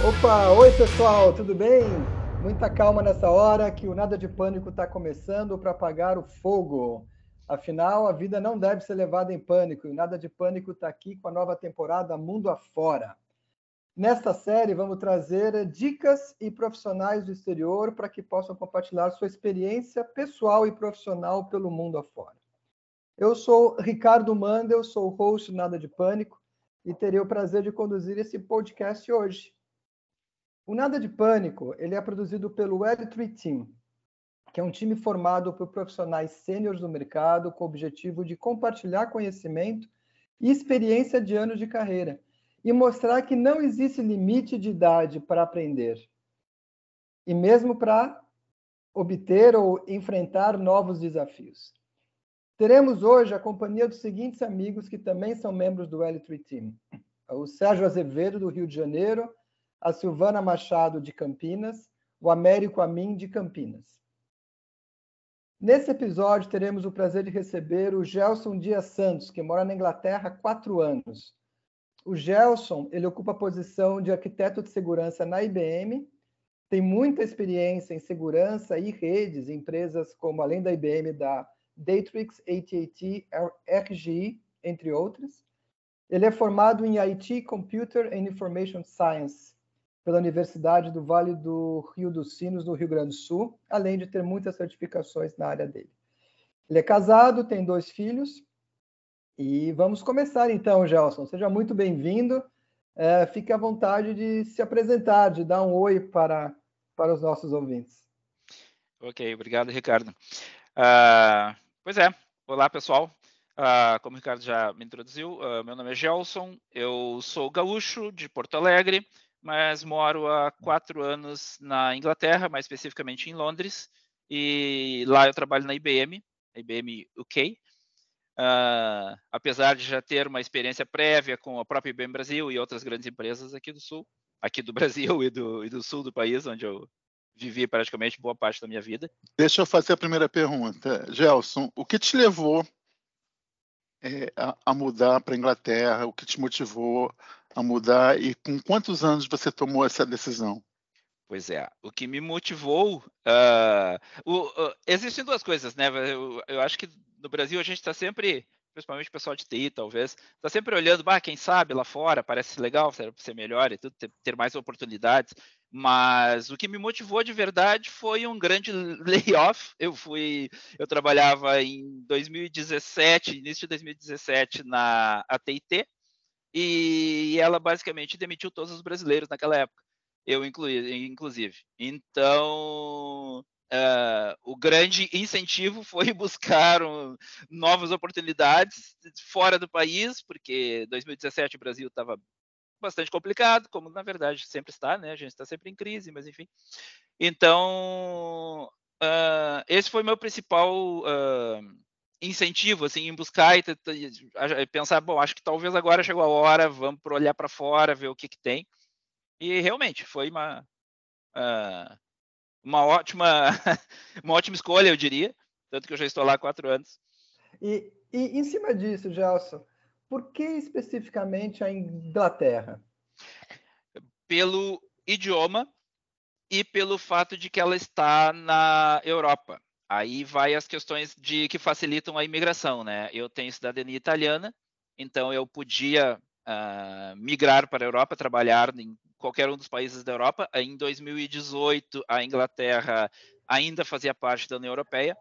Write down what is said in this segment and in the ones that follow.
Opa, oi pessoal, tudo bem? Muita calma nessa hora que o Nada de Pânico está começando para apagar o fogo. Afinal, a vida não deve ser levada em pânico e o Nada de Pânico está aqui com a nova temporada Mundo Afora. Nesta série, vamos trazer dicas e profissionais do exterior para que possam compartilhar sua experiência pessoal e profissional pelo mundo afora. Eu sou Ricardo Mandel, sou o host Nada de Pânico e terei o prazer de conduzir esse podcast hoje. O Nada de Pânico ele é produzido pelo L3 Team, que é um time formado por profissionais sêniores do mercado com o objetivo de compartilhar conhecimento e experiência de anos de carreira e mostrar que não existe limite de idade para aprender e mesmo para obter ou enfrentar novos desafios. Teremos hoje a companhia dos seguintes amigos que também são membros do L3 Team: o Sérgio Azevedo, do Rio de Janeiro, a Silvana Machado, de Campinas, o Américo Amin, de Campinas. Nesse episódio, teremos o prazer de receber o Gelson Dias Santos, que mora na Inglaterra há quatro anos. O Gelson ele ocupa a posição de arquiteto de segurança na IBM, tem muita experiência em segurança e redes em empresas como, além da IBM, da Datrix, AT&T, RGI, entre outras. Ele é formado em IT, Computer and Information Science pela Universidade do Vale do Rio dos Sinos, no Rio Grande do Sul, além de ter muitas certificações na área dele. Ele é casado, tem dois filhos. E vamos começar então, Gelson. Seja muito bem-vindo. É, fique à vontade de se apresentar, de dar um oi para, para os nossos ouvintes. Ok, obrigado, Ricardo. Uh, pois é, olá pessoal. Uh, como o Ricardo já me introduziu, uh, meu nome é Gelson, eu sou gaúcho de Porto Alegre, mas moro há quatro anos na Inglaterra, mais especificamente em Londres, e lá eu trabalho na IBM, IBM UK. Uh, ah, apesar de já ter uma experiência prévia com a própria IBM Brasil e outras grandes empresas aqui do Sul, aqui do Brasil e do, e do Sul do país, onde eu vivi praticamente boa parte da minha vida. Deixa eu fazer a primeira pergunta. Gelson, o que te levou é, a, a, mudar para a Inglaterra? O que te motivou a mudar e com quantos anos você tomou essa decisão? Pois é, o que me motivou. Uh, o, uh, existem duas coisas, né? Eu, eu, acho que no Brasil a gente está sempre, principalmente o pessoal de TI, talvez, está sempre olhando, bah, quem sabe lá fora parece legal, ser melhor e tudo, ter, ter, mais oportunidades. Mas o que me motivou de verdade foi um grande layoff. Eu fui, eu trabalhava em 2017, início de 2017 na AT&T, e ela basicamente demitiu todos os brasileiros naquela época, eu incluí, inclusive. Então, uh, o grande incentivo foi buscar um, novas oportunidades fora do país, porque 2017 o Brasil estava bastante complicado, como na verdade sempre está, né? A gente está sempre em crise, mas enfim. Então, uh, esse foi meu principal uh, incentivo assim em buscar e, e, pensar bom acho que talvez agora chegou a hora vamos para olhar para fora ver o que que tem. E realmente foi uma uh, uma ótima uma ótima escolha eu diria. Tanto que eu já estou lá há quatro anos. E, e em cima disso Gelson por que especificamente a Inglaterra? Pelo idioma e pelo fato de que ela está na Europa Aí vai as questões de que facilitam a imigração, né? Eu tenho cidadania italiana, então eu podia uh, migrar para a Europa, trabalhar em qualquer um dos países da Europa. Em 2018, a Inglaterra ainda fazia parte da União Europeia.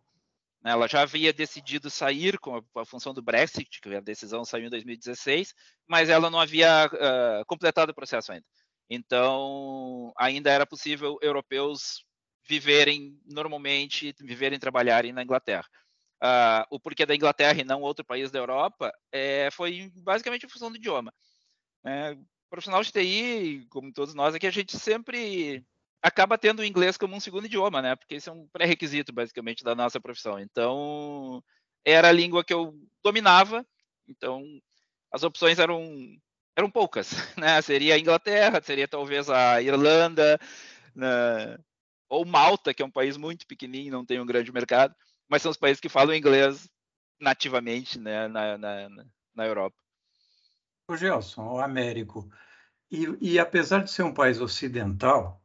Né? Ela já havia decidido sair com a, função do Brexit, que a decisão saiu em 2016, mas ela não havia uh, completado o processo ainda. Então, ainda era possível europeus viverem normalmente, viverem e trabalharem na Inglaterra. Uh, o porquê da Inglaterra e não outro país da Europa é, foi basicamente em função do idioma. É, profissional de TI, como todos nós aqui, a gente sempre acaba tendo o inglês como um segundo idioma, né? Porque esse é um pré-requisito, basicamente, da nossa profissão. Então, era a língua que eu dominava, então as opções eram, eram poucas, né? Seria a Inglaterra, seria talvez a Irlanda, né? Ou Malta, que é um país muito pequenininho, não tem um grande mercado, mas são os países que falam inglês nativamente né, na, na, na Europa. O Gelson, o Américo, E, e apesar de ser um país ocidental,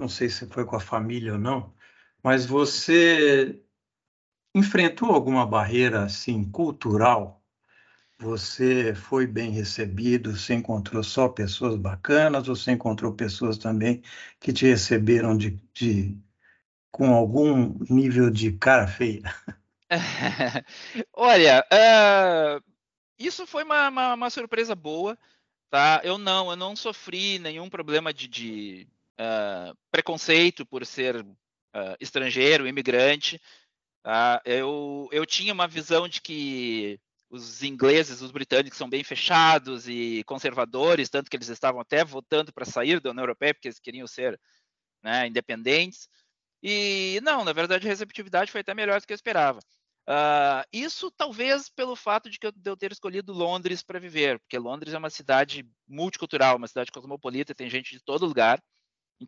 não sei se foi com a família ou não, mas você enfrentou alguma barreira assim cultural? Você foi bem recebido? Você encontrou só pessoas bacanas? Ou você encontrou pessoas também que te receberam de, de com algum nível de cara feia? Olha, uh, isso foi uma, uma, uma, surpresa boa, tá? Eu não, eu não sofri nenhum problema de, de uh, preconceito por ser uh, estrangeiro, imigrante. Tá? Eu, eu tinha uma visão de que os ingleses, os britânicos são bem fechados e conservadores, tanto que eles estavam até votando para sair da União Europeia porque eles queriam ser né, independentes. E não, na verdade a receptividade foi até melhor do que eu esperava. Uh, isso talvez pelo fato de, que eu, ter escolhido Londres para viver, porque Londres é uma cidade multicultural, uma cidade cosmopolita, tem gente de todo lugar,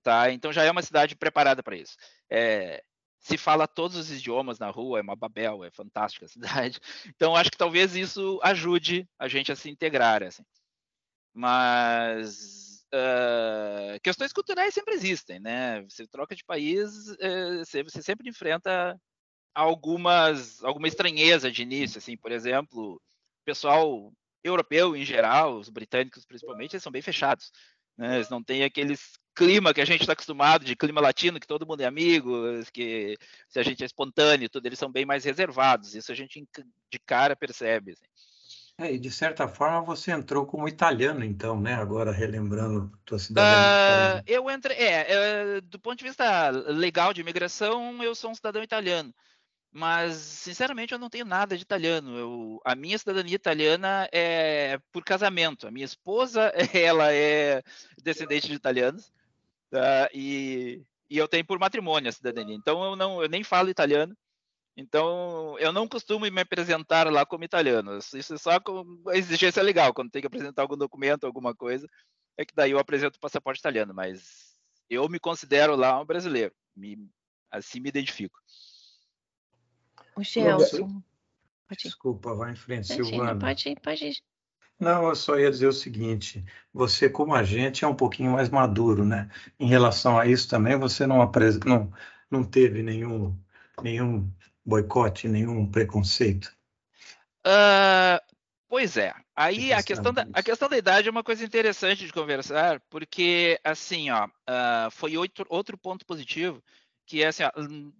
tá? então já é uma cidade preparada para isso. É, se fala todos os idiomas na rua, é uma babel, é fantástica a cidade. Então acho que talvez isso ajude a gente a se integrar, assim. Mas uh, questões culturais sempre existem, né? Você troca de país, uh, você, você, sempre enfrenta algumas alguma estranheza de início, assim, por exemplo, o pessoal europeu em geral, os britânicos principalmente, eles são bem fechados. Né? Eles não têm aqueles clima que a gente está acostumado, de clima latino, que todo mundo é amigo, que se a gente é espontâneo, tudo, eles são bem mais reservados. Isso a gente de cara percebe. Assim. É, e de certa forma você entrou como italiano, então, né? Agora relembrando tua cidadania. Uh, eu entrei, é, é, do ponto de vista legal de imigração, eu sou um cidadão italiano. Mas, sinceramente, eu não tenho nada de italiano. Eu, a minha cidadania italiana é por casamento. A minha esposa, ela é descendente de italianos. Uh, e, e, eu tenho por matrimônio a cidadania. Então eu não, eu nem falo italiano. Então eu não costumo me apresentar lá como italiano. Isso é só com a exigência legal, quando tem que apresentar algum documento, alguma coisa, é que daí eu apresento o passaporte italiano. Mas eu me considero lá um brasileiro. Me, assim me identifico. O Gelson. Desculpa, vai em frente, Silvana. Pode ir, pode ir. Não, eu só ia dizer o seguinte: você, como agente, é um pouquinho mais maduro, né? Em relação a isso também, você não, não, não teve nenhum, nenhum boicote, nenhum preconceito? Uh, pois é. Aí a questão, da, a questão da idade é uma coisa interessante de conversar, porque, assim, ó, uh, foi outro, outro ponto positivo, que é assim, ó, hum,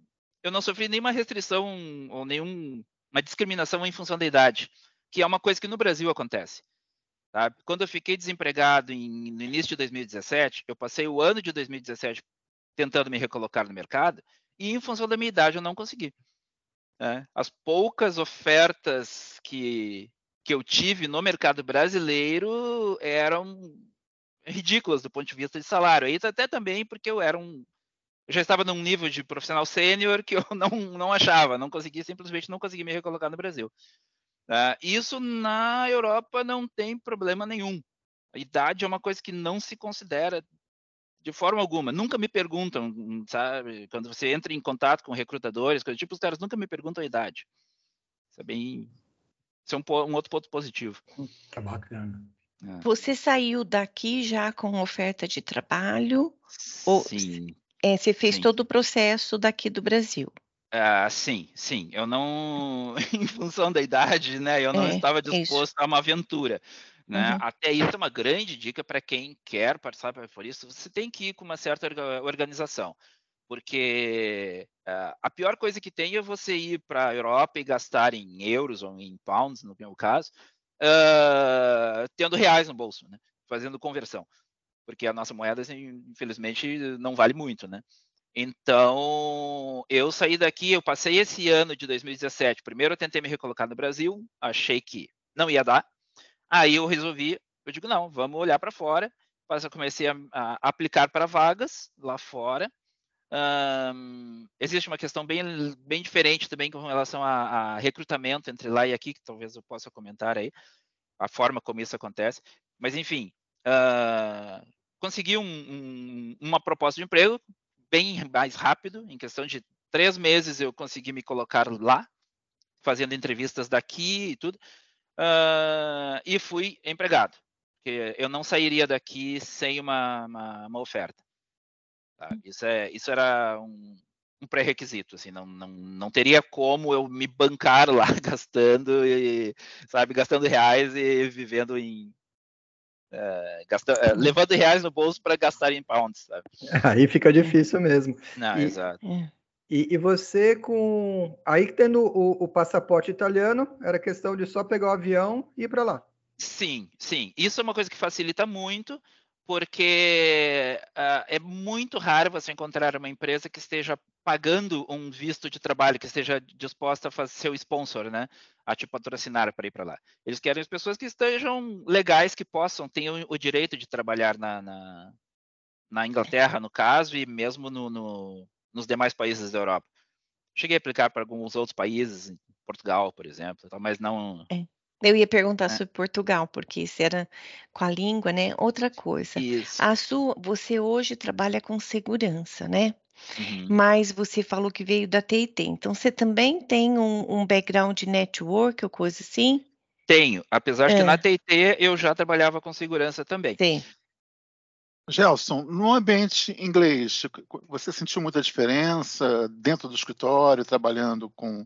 eu não sofri nenhuma restrição ou nenhuma discriminação em função da idade, que é uma coisa que no Brasil acontece. Sabe? Quando eu fiquei desempregado em, no início de 2017, eu passei o ano de 2017 tentando me recolocar no mercado e, em função da minha idade, eu não consegui. Né? As poucas ofertas que, que eu tive no mercado brasileiro eram ridículas do ponto de vista de salário. E até também porque eu era um eu já estava num nível de profissional sênior que eu não, não achava, não conseguia, simplesmente não conseguia me recolocar no Brasil. Uh, isso na Europa não tem problema nenhum. A idade é uma coisa que não se considera de forma alguma. Nunca me perguntam, sabe? Quando você entra em contato com recrutadores, coisas tipo, os caras nunca me perguntam a idade. Isso é bem. Isso é um, um outro ponto positivo. Tá bacana. É. Você saiu daqui já com oferta de trabalho? Sim. Ou, é, você fez sim. todo o processo daqui do Brasil? Ah, sim, sim. Eu não, em função da idade, né? Eu não é, estava disposto isso. a uma aventura. Né? Uhum. Até isso é uma grande dica para quem quer participar por isso. Você tem que ir com uma certa organização, porque uh, a pior coisa que tem é você ir para a Europa e gastar em euros ou em pounds, no meu caso, uh, tendo reais no bolso, né? fazendo conversão, porque a nossa moeda, assim, infelizmente, não vale muito, né? Então, eu saí daqui, eu passei esse ano de 2017. Primeiro eu tentei me recolocar no Brasil, achei que não ia dar. Aí eu resolvi, eu digo, não, vamos olhar para fora. Mas eu comecei a, a aplicar para vagas lá fora. Um, existe uma questão bem, bem diferente também com relação a, a, recrutamento entre lá e aqui, que talvez eu possa comentar aí, a forma como isso acontece. Mas, enfim, uh, consegui um, um, uma proposta de emprego bem mais rápido, em questão de três meses eu consegui me colocar lá, fazendo entrevistas daqui e tudo, uh, e fui empregado. porque eu não sairia daqui sem uma, uma, uma oferta. Tá? Isso, é, isso era um, um pré-requisito, assim, não, não, não teria como eu me bancar lá gastando e, sabe, gastando reais e vivendo em uh, gastando, uh, levando reais no bolso para gastar em pounds, sabe? Aí fica difícil mesmo. Não, e, exato. É. E, e, você com aí tendo o, o, passaporte italiano, era questão de só pegar o avião e ir para lá. Sim, sim. Isso é uma coisa que facilita muito, porque uh, é muito raro você encontrar uma empresa que esteja pagando um visto de trabalho, que esteja disposta a fazer seu sponsor, né? A te patrocinar para ir para lá. Eles querem as pessoas que estejam legais, que possam, tenham o direito de trabalhar na, na, na Inglaterra, no caso, e mesmo no, no nos demais países da Europa. Cheguei a aplicar para alguns outros países, Portugal, por exemplo, mas não. É. Eu ia perguntar é. sobre Portugal, porque isso era com a língua, né? Outra coisa. Isso. A sua, você hoje trabalha com segurança, né? Uhum. Mas você falou que veio da TIT, então você também tem um, um background de network ou coisa assim? Tenho, apesar é. de que na TIT eu já trabalhava com segurança também. Sim. Gelson, no ambiente inglês, você sentiu muita diferença dentro do escritório, trabalhando com,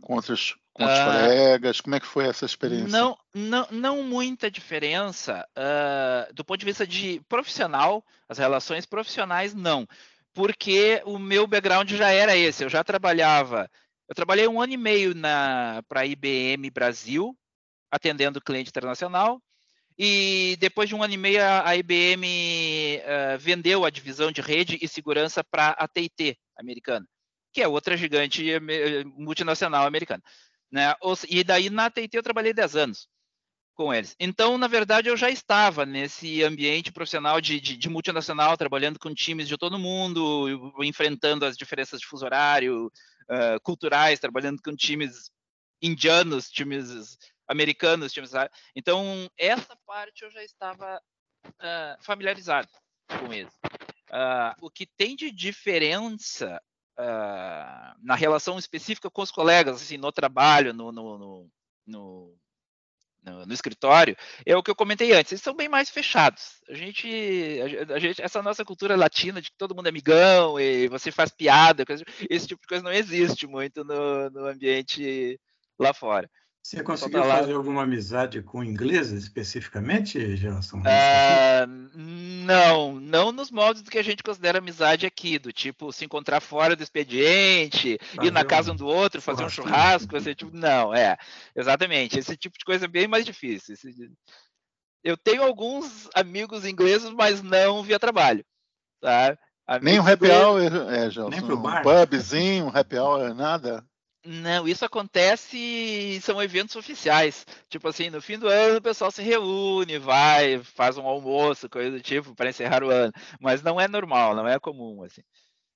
com outros, com outros uh, colegas? Como é que foi essa experiência? Não, não, não muita diferença. Uh, do ponto de vista de profissional, as relações profissionais, não. Porque o meu background já era esse. Eu já trabalhava. Eu trabalhei um ano e meio para a IBM Brasil, atendendo cliente internacional. E depois de um ano e meio, a IBM uh, eh, vendeu a divisão de rede e segurança para a TIT americana, que é outra gigante multinacional americana. Né? E daí na TIT eu trabalhei 10 anos com eles. Então, na verdade, eu já estava nesse ambiente profissional de, de, de multinacional, trabalhando com times de todo mundo, enfrentando as diferenças de fuso horário, uh, culturais, trabalhando com times indianos, times americanos. Então, essa parte eu já estava uh, familiarizado com isso. Uh, o que tem de diferença uh, na relação específica com os colegas, assim, no trabalho, no, no, no, no escritório, é o que eu comentei antes, eles são bem mais fechados. A gente, a, gente, essa nossa cultura latina de que todo mundo é amigão e você faz piada, esse tipo de coisa não existe muito no, no ambiente lá fora. Você conseguiu fazer alguma amizade com ingleses especificamente, Gelson? Uh, não, não nos modos do que a gente considera amizade aqui, do tipo se encontrar fora do expediente, fazer ir na casa um do outro, fazer um churrasco, esse tipo, não, é, exatamente, esse tipo de coisa é bem mais difícil. Esse, eu tenho alguns amigos ingleses, mas não via trabalho, tá? Nem um happy hour, é, Gelson, Nem pro bar. um pubzinho, um happy hour, nada? Não, isso acontece, são eventos oficiais. Tipo assim, no fim do ano o pessoal se reúne, vai, faz um almoço, coisa do tipo, para encerrar o ano. Mas não é normal, não é comum, assim.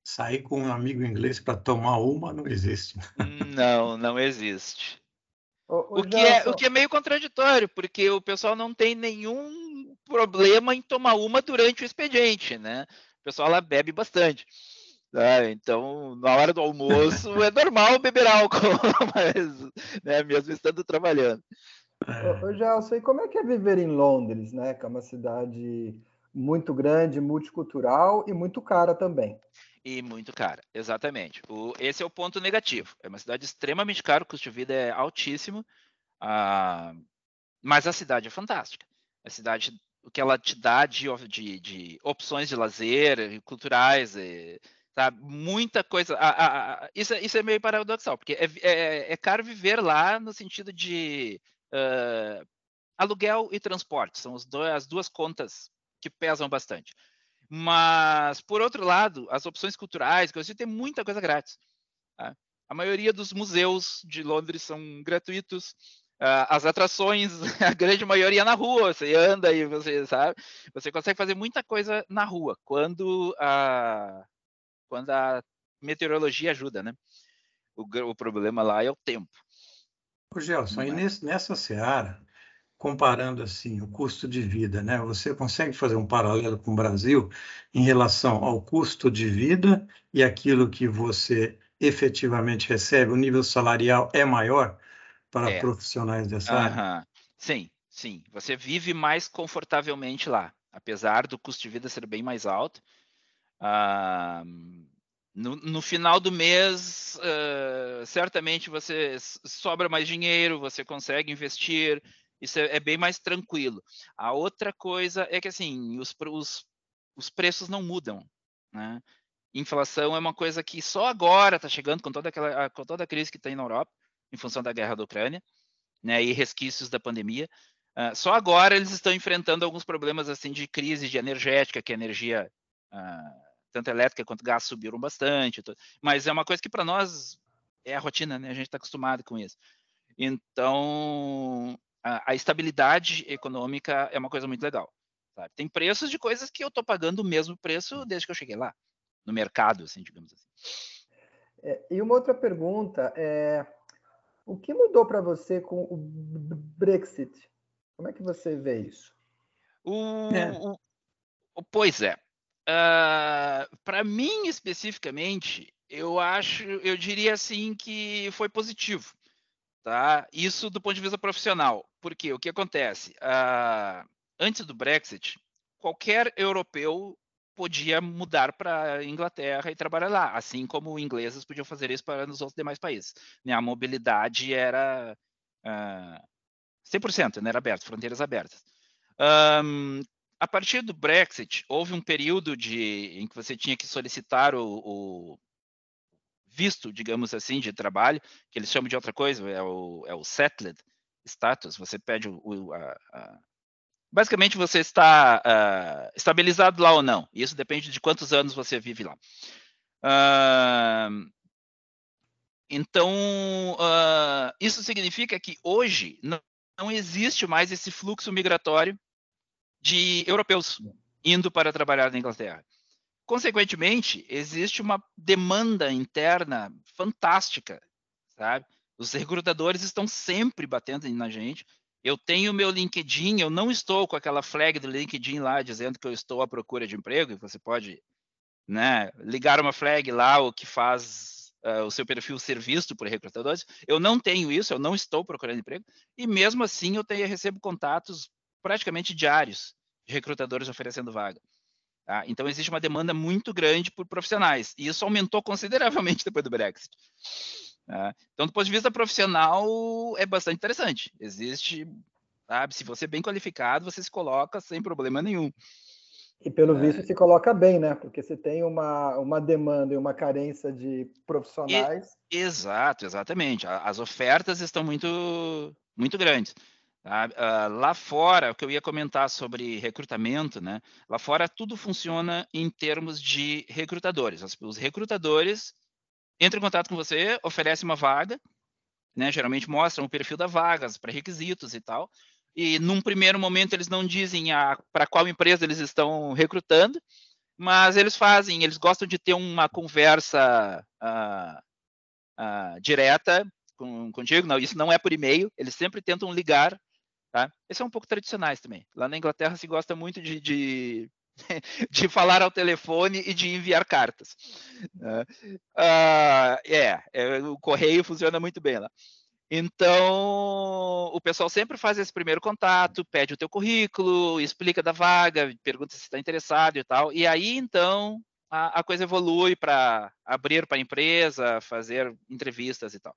Sair com um amigo inglês para tomar uma não existe. Não, não existe. O, o, que é, o que é meio contraditório, porque o pessoal não tem nenhum problema em tomar uma durante o expediente, né? O pessoal lá bebe bastante. Né? Então, na hora do almoço é normal beber álcool, mas né, mesmo estando trabalhando. Ô, Gelson, e como é que é viver em Londres, né? Que é uma cidade muito grande, multicultural e muito cara também. E muito cara, exatamente. O, esse é o ponto negativo. É uma cidade extremamente cara, o custo de vida é altíssimo, ah, mas a cidade é fantástica. A cidade, o que ela te dá de, de, de opções de lazer, culturais, e, Tá? Muita coisa. A, a, isso, isso é meio paradoxal, porque é, é, é caro viver lá no sentido de uh, aluguel e transporte. São dois, as duas contas que pesam bastante. Mas, por outro lado, as opções culturais, que você tem muita coisa grátis. Tá? A maioria dos museus de Londres são gratuitos. Uh, as atrações, a grande maioria na rua, você anda e você sabe, você consegue fazer muita coisa na rua. Quando a, quando a meteorologia ajuda, né? O, o problema lá é o tempo. Ô, Gelson, e nesse, nessa seara, comparando assim o custo de vida, né? Você consegue fazer um paralelo com o Brasil em relação ao custo de vida e aquilo que você efetivamente recebe, o nível salarial é maior para é. profissionais dessa área? Sim, sim, você vive mais confortavelmente lá, apesar do custo de vida ser bem mais alto. Ah, no, no, final do mês, uh, certamente você sobra mais dinheiro, você consegue investir, isso é, é, bem mais tranquilo. A outra coisa é que assim, os, os, os preços não mudam. Né? Inflação é uma coisa que só agora está chegando com toda, aquela, com toda a crise que tem na Europa, em função da guerra da Ucrânia, né, e resquícios da pandemia. Uh, só agora eles estão enfrentando alguns problemas assim de crise de energética, que a energia uh, tanto elétrica quanto gás subiram bastante, mas é uma coisa que para nós é a rotina, né? A gente está acostumado com isso. Então, a, a, estabilidade econômica é uma coisa muito legal. Sabe? Tem preços de coisas que eu estou pagando o mesmo preço desde que eu cheguei lá, no mercado, assim, digamos assim. É, e uma outra pergunta é o que mudou para você com o Brexit? Como é que você vê isso? O, é. o, pois é, Ah, para mim especificamente, eu acho, eu diria assim que foi positivo, tá? Isso do ponto de vista profissional, porque o que acontece? Uh, antes do Brexit, qualquer europeu podia mudar para Inglaterra e trabalhar lá, assim como ingleses podiam fazer isso para nos outros demais países. Né? A mobilidade era uh, 100%, né? era aberta, fronteiras abertas. Um, a partir do Brexit, houve um período de, em que você tinha que solicitar o, o visto, digamos assim, de trabalho, que eles chamam de outra coisa, é o, é o settled status. Você pede o, o a, a... basicamente você está uh, estabilizado lá ou não. Isso depende de quantos anos você vive lá. Uh, então, uh, isso significa que hoje não, não existe mais esse fluxo migratório de europeus indo para trabalhar na Inglaterra. Consequentemente, existe uma demanda interna fantástica, sabe? Os recrutadores estão sempre batendo na gente. Eu tenho meu LinkedIn, eu não estou com aquela flag do LinkedIn lá dizendo que eu estou à procura de emprego, você pode né, ligar uma flag lá, o que faz uh, o seu perfil ser visto por recrutadores. Eu não tenho isso, eu não estou procurando emprego, e mesmo assim eu tenho, recebo contatos praticamente diários de recrutadores oferecendo vaga. Tá? Então, existe uma demanda muito grande por profissionais, e isso aumentou consideravelmente depois do Brexit. Tá? Então, do ponto de vista profissional, é bastante interessante. Existe, sabe, se você é bem qualificado, você se coloca sem problema nenhum. E pelo é. visto se coloca bem, né? Porque se tem uma, uma demanda e uma carência de profissionais. E, exato, exatamente. As ofertas estão muito, muito grandes. Uh, lá fora, o que eu ia comentar sobre recrutamento, né? Lá fora tudo funciona em termos de recrutadores. Os, recrutadores entram em contato com você, oferecem uma vaga, né? Geralmente mostram o perfil da vaga, os pré-requisitos e tal. E num primeiro momento eles não dizem para qual empresa eles estão recrutando, mas eles fazem, eles gostam de ter uma conversa uh, uh, direta contigo. Não, isso não é por e-mail. Eles sempre tentam ligar Tá? Esses são um pouco tradicionais também. Lá na Inglaterra se gosta muito de, de, de falar ao telefone e de enviar cartas. Uh, é, é, o correio funciona muito bem lá. Então, o pessoal sempre faz esse primeiro contato, pede o teu currículo, explica da vaga, pergunta se está interessado e tal. E aí, então, a, a coisa evolui para abrir para a empresa, fazer entrevistas e tal.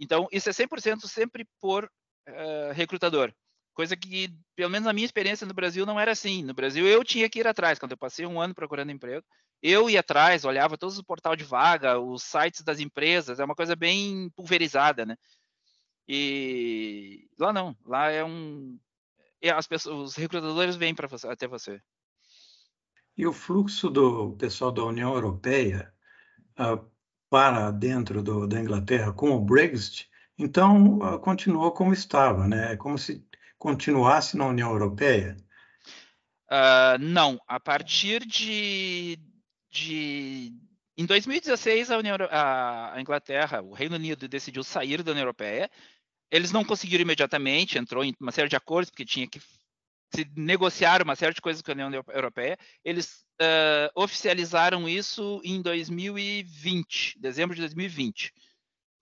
Então, isso é 100% sempre por uh, recrutador. Coisa que, pelo menos na minha experiência no Brasil, não era assim. No Brasil, eu tinha que ir atrás. Quando eu passei um ano procurando emprego, eu ia atrás, olhava todos os portais de vaga, os sites das empresas, é uma coisa bem pulverizada, né? E lá não, lá é um. As pessoas, os recrutadores vêm para você, até você. E o fluxo do pessoal da União Europeia uh, para dentro do, da Inglaterra com o Brexit, então uh, continuou como estava, né? É como se continuasse na União Europeia? Uh, não, a partir de, de em 2016 a, União, a, Inglaterra, o Reino Unido decidiu sair da União Europeia. Eles não conseguiram imediatamente, entrou em uma série de acordos porque tinha que se negociar uma série de coisas com a União Europeia. Eles uh, oficializaram isso em 2020, dezembro de 2020.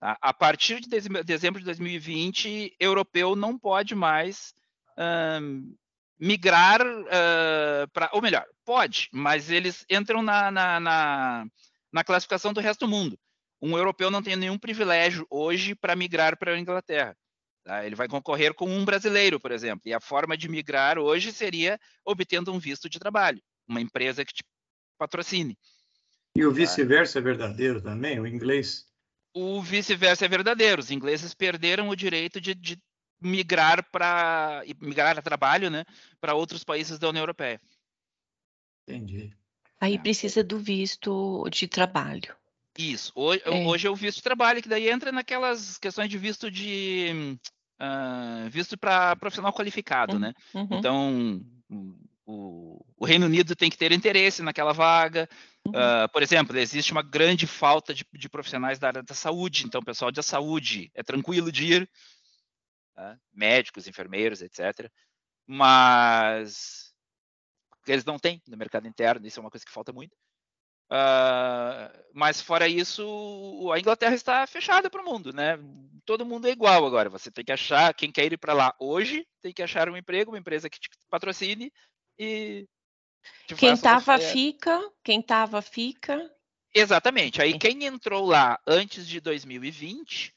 Tá? A partir de dezembro de 2020, europeu não pode mais uh, migrar uh, para, ou melhor, pode, mas eles entram na, na, na, na, classificação do resto do mundo. Um europeu não tem nenhum privilégio hoje para migrar para a Inglaterra. Tá? Ele vai concorrer com um brasileiro, por exemplo, e a forma de migrar hoje seria obtendo um visto de trabalho, uma empresa que te patrocine. E o tá? vice-versa é verdadeiro também, o inglês? O vice-versa é verdadeiro. Os ingleses perderam o direito de, de migrar para migrar a trabalho, né, para outros países da União Europeia. Entendi. Aí é. precisa do visto de trabalho. Isso. Hoje é, hoje é o visto de trabalho, que daí entra naquelas questões de visto de uh, visto para profissional qualificado, né? Uhum. Então, o, o, Reino Unido tem que ter interesse naquela vaga. Uh, por exemplo, existe uma grande falta de, de, profissionais da área da saúde, então pessoal da saúde é tranquilo de ir, né? médicos, enfermeiros, etc. Mas eles não têm no mercado interno, isso é uma coisa que falta muito. Uh, mas fora isso, a Inglaterra está fechada para o mundo, né? Todo mundo é igual agora. Você tem que achar quem quer ir para lá hoje, tem que achar um emprego, uma empresa que te patrocine e quem estava fica, quem estava fica. Exatamente. Aí quem entrou lá antes de 2020, uh,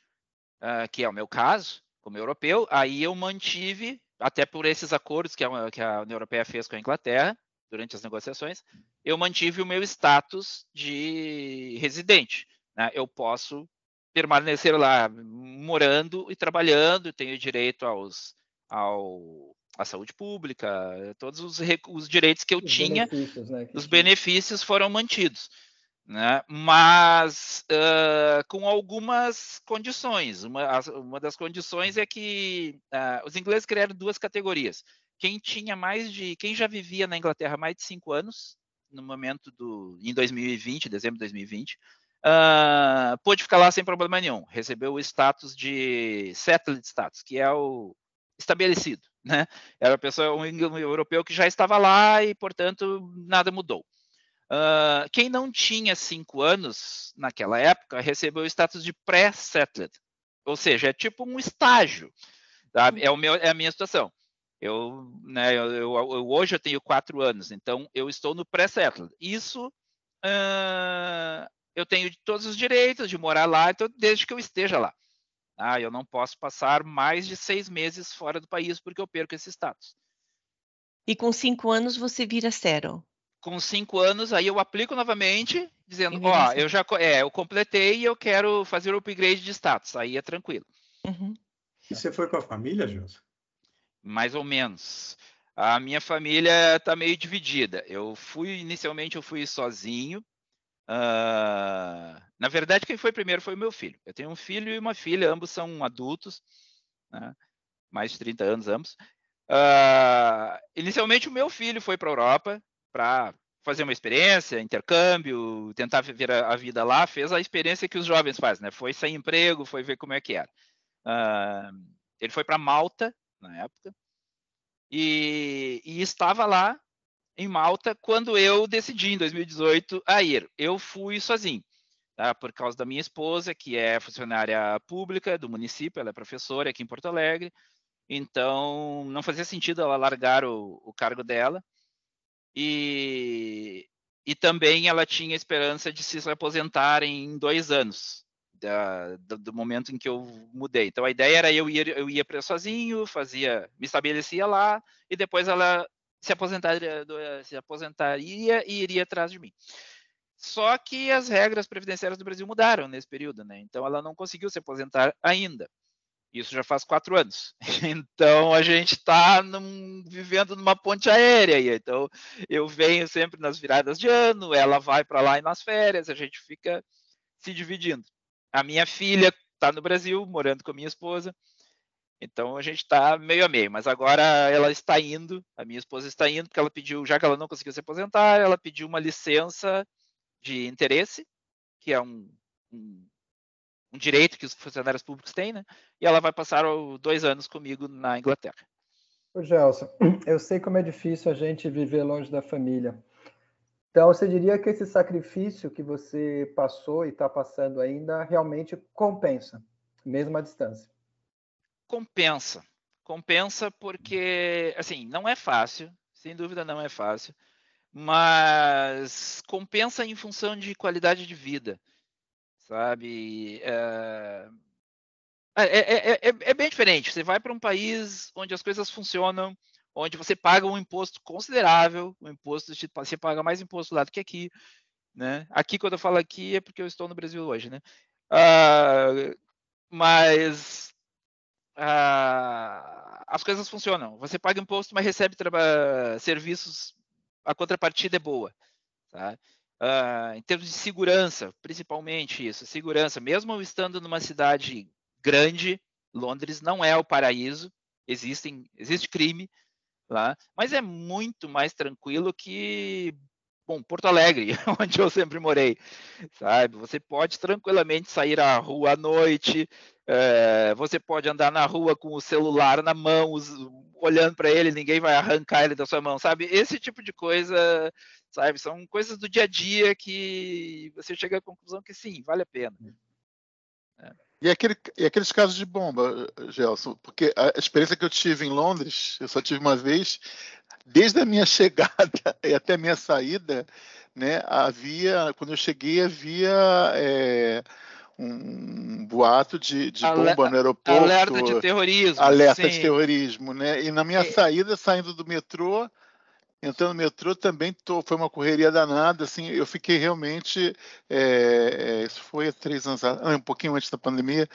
ah, que é o meu caso, como europeu, aí eu mantive, até por esses acordos que a, que a União Europeia fez com a Inglaterra, durante as negociações, eu mantive o meu status de residente. Né? Eu posso permanecer lá morando e trabalhando, tenho direito aos, ao, à saúde pública, todos os, os direitos que eu os tinha, benefícios, né, os tinha. benefícios foram mantidos né? mas uh, com algumas condições. Uma, uma, das condições é que uh, os ingleses criaram duas categorias. Quem tinha mais de, quem já vivia na Inglaterra mais de cinco anos, no momento do, em 2020, dezembro de 2020, uh, pôde ficar lá sem problema nenhum. Recebeu o status de settled status, que é o estabelecido, né? Era a pessoa um, europeu que já estava lá e, portanto, nada mudou. Uh, quem não tinha cinco anos naquela época recebeu o status de pré-settled, ou seja, é tipo um estágio. Sabe? É, o meu, é a minha situação. Eu, né, eu, eu, hoje eu tenho quatro anos, então eu estou no pré-settled. Isso uh, eu tenho todos os direitos de morar lá, então, desde que eu esteja lá. Ah, eu não posso passar mais de seis meses fora do país porque eu perco esse status. E com cinco anos você vira zero? com cinco anos, aí eu aplico novamente, dizendo, ó, oh, eu já é, eu completei e eu quero fazer o upgrade de status. Aí é tranquilo. Uhum. E você foi com a família, Gilson? Mais ou menos. A minha família está meio dividida. Eu fui, inicialmente, eu fui sozinho. Uh, na verdade, quem foi primeiro foi o meu filho. Eu tenho um filho e uma filha, ambos são adultos, né? mais de 30 anos ambos. Uh, inicialmente, o meu filho foi para a Europa, para fazer uma experiência, intercâmbio, tentar viver a, a, vida lá, fez a experiência que os jovens fazem, né? Foi sem emprego, foi ver como é que era. Uh, ele foi para Malta na época e, e, estava lá em Malta quando eu decidi em 2018 a ir. Eu fui sozinho, tá? Por causa da minha esposa, que é funcionária pública do município, ela é professora aqui em Porto Alegre. Então, não fazia sentido ela largar o, o cargo dela e, e também ela tinha esperança de se aposentar em dois anos da, do, do, momento em que eu mudei. Então a ideia era eu ir, eu ia para sozinho, fazia, me estabelecia lá e depois ela se aposentaria, se aposentaria e iria atrás de mim. Só que as regras previdenciárias do Brasil mudaram nesse período, né? Então ela não conseguiu se aposentar ainda. Isso já faz quatro anos. Então a gente está vivendo numa ponte aérea. Então eu venho sempre nas viradas de ano, ela vai para lá e nas férias, a gente fica se dividindo. A minha filha está no Brasil, morando com a minha esposa. Então a gente está meio a meio, mas agora ela está indo, a minha esposa está indo, porque ela pediu, já que ela não conseguiu se aposentar, ela pediu uma licença de interesse, que é um, um um direito que os funcionários públicos têm, né? E ela vai passar dois anos comigo na Inglaterra. Ô Gelson, eu sei como é difícil a gente viver longe da família. Então, você diria que esse sacrifício que você passou e está passando ainda realmente compensa, mesmo à distância? Compensa, Compensa porque, assim, não é fácil, sem dúvida não é fácil, mas compensa em função de qualidade de vida, sabe? É, é, é, é bem diferente. Você vai para um país onde as coisas funcionam, onde você paga um imposto considerável, o imposto você paga mais imposto lá do que aqui, né? Aqui quando eu falo aqui é porque eu estou no Brasil hoje, né? Uh, mas uh, as coisas funcionam. Você paga imposto, mas recebe serviços, a contrapartida é boa, tá? Uh, em termos de segurança, principalmente isso, segurança. Mesmo estando numa cidade grande, Londres não é o paraíso. Existem, existe crime, lá, mas é muito mais tranquilo que bom, Porto Alegre, onde eu sempre morei, sabe? Você pode tranquilamente sair à rua à noite, é, você pode andar na rua com o celular na mão, os, olhando para ele, ninguém vai arrancar ele da sua mão, sabe? Esse tipo de coisa, sabe? São coisas do dia a dia que você chega à conclusão que sim, vale a pena. É. E, aquele, e aqueles casos de bomba, Gelson? Porque a experiência que eu tive em Londres, eu só tive uma vez, desde a minha chegada e até a minha saída, né, havia, quando eu cheguei, havia é, um boato de, de bomba no aeroporto. Alerta de terrorismo. Alerta sim. de terrorismo, né? E na minha é. saída, saindo do metrô, entrando no metrô também tô, foi uma correria danada, assim, eu fiquei realmente, é, isso foi há três anos, um pouquinho antes da pandemia,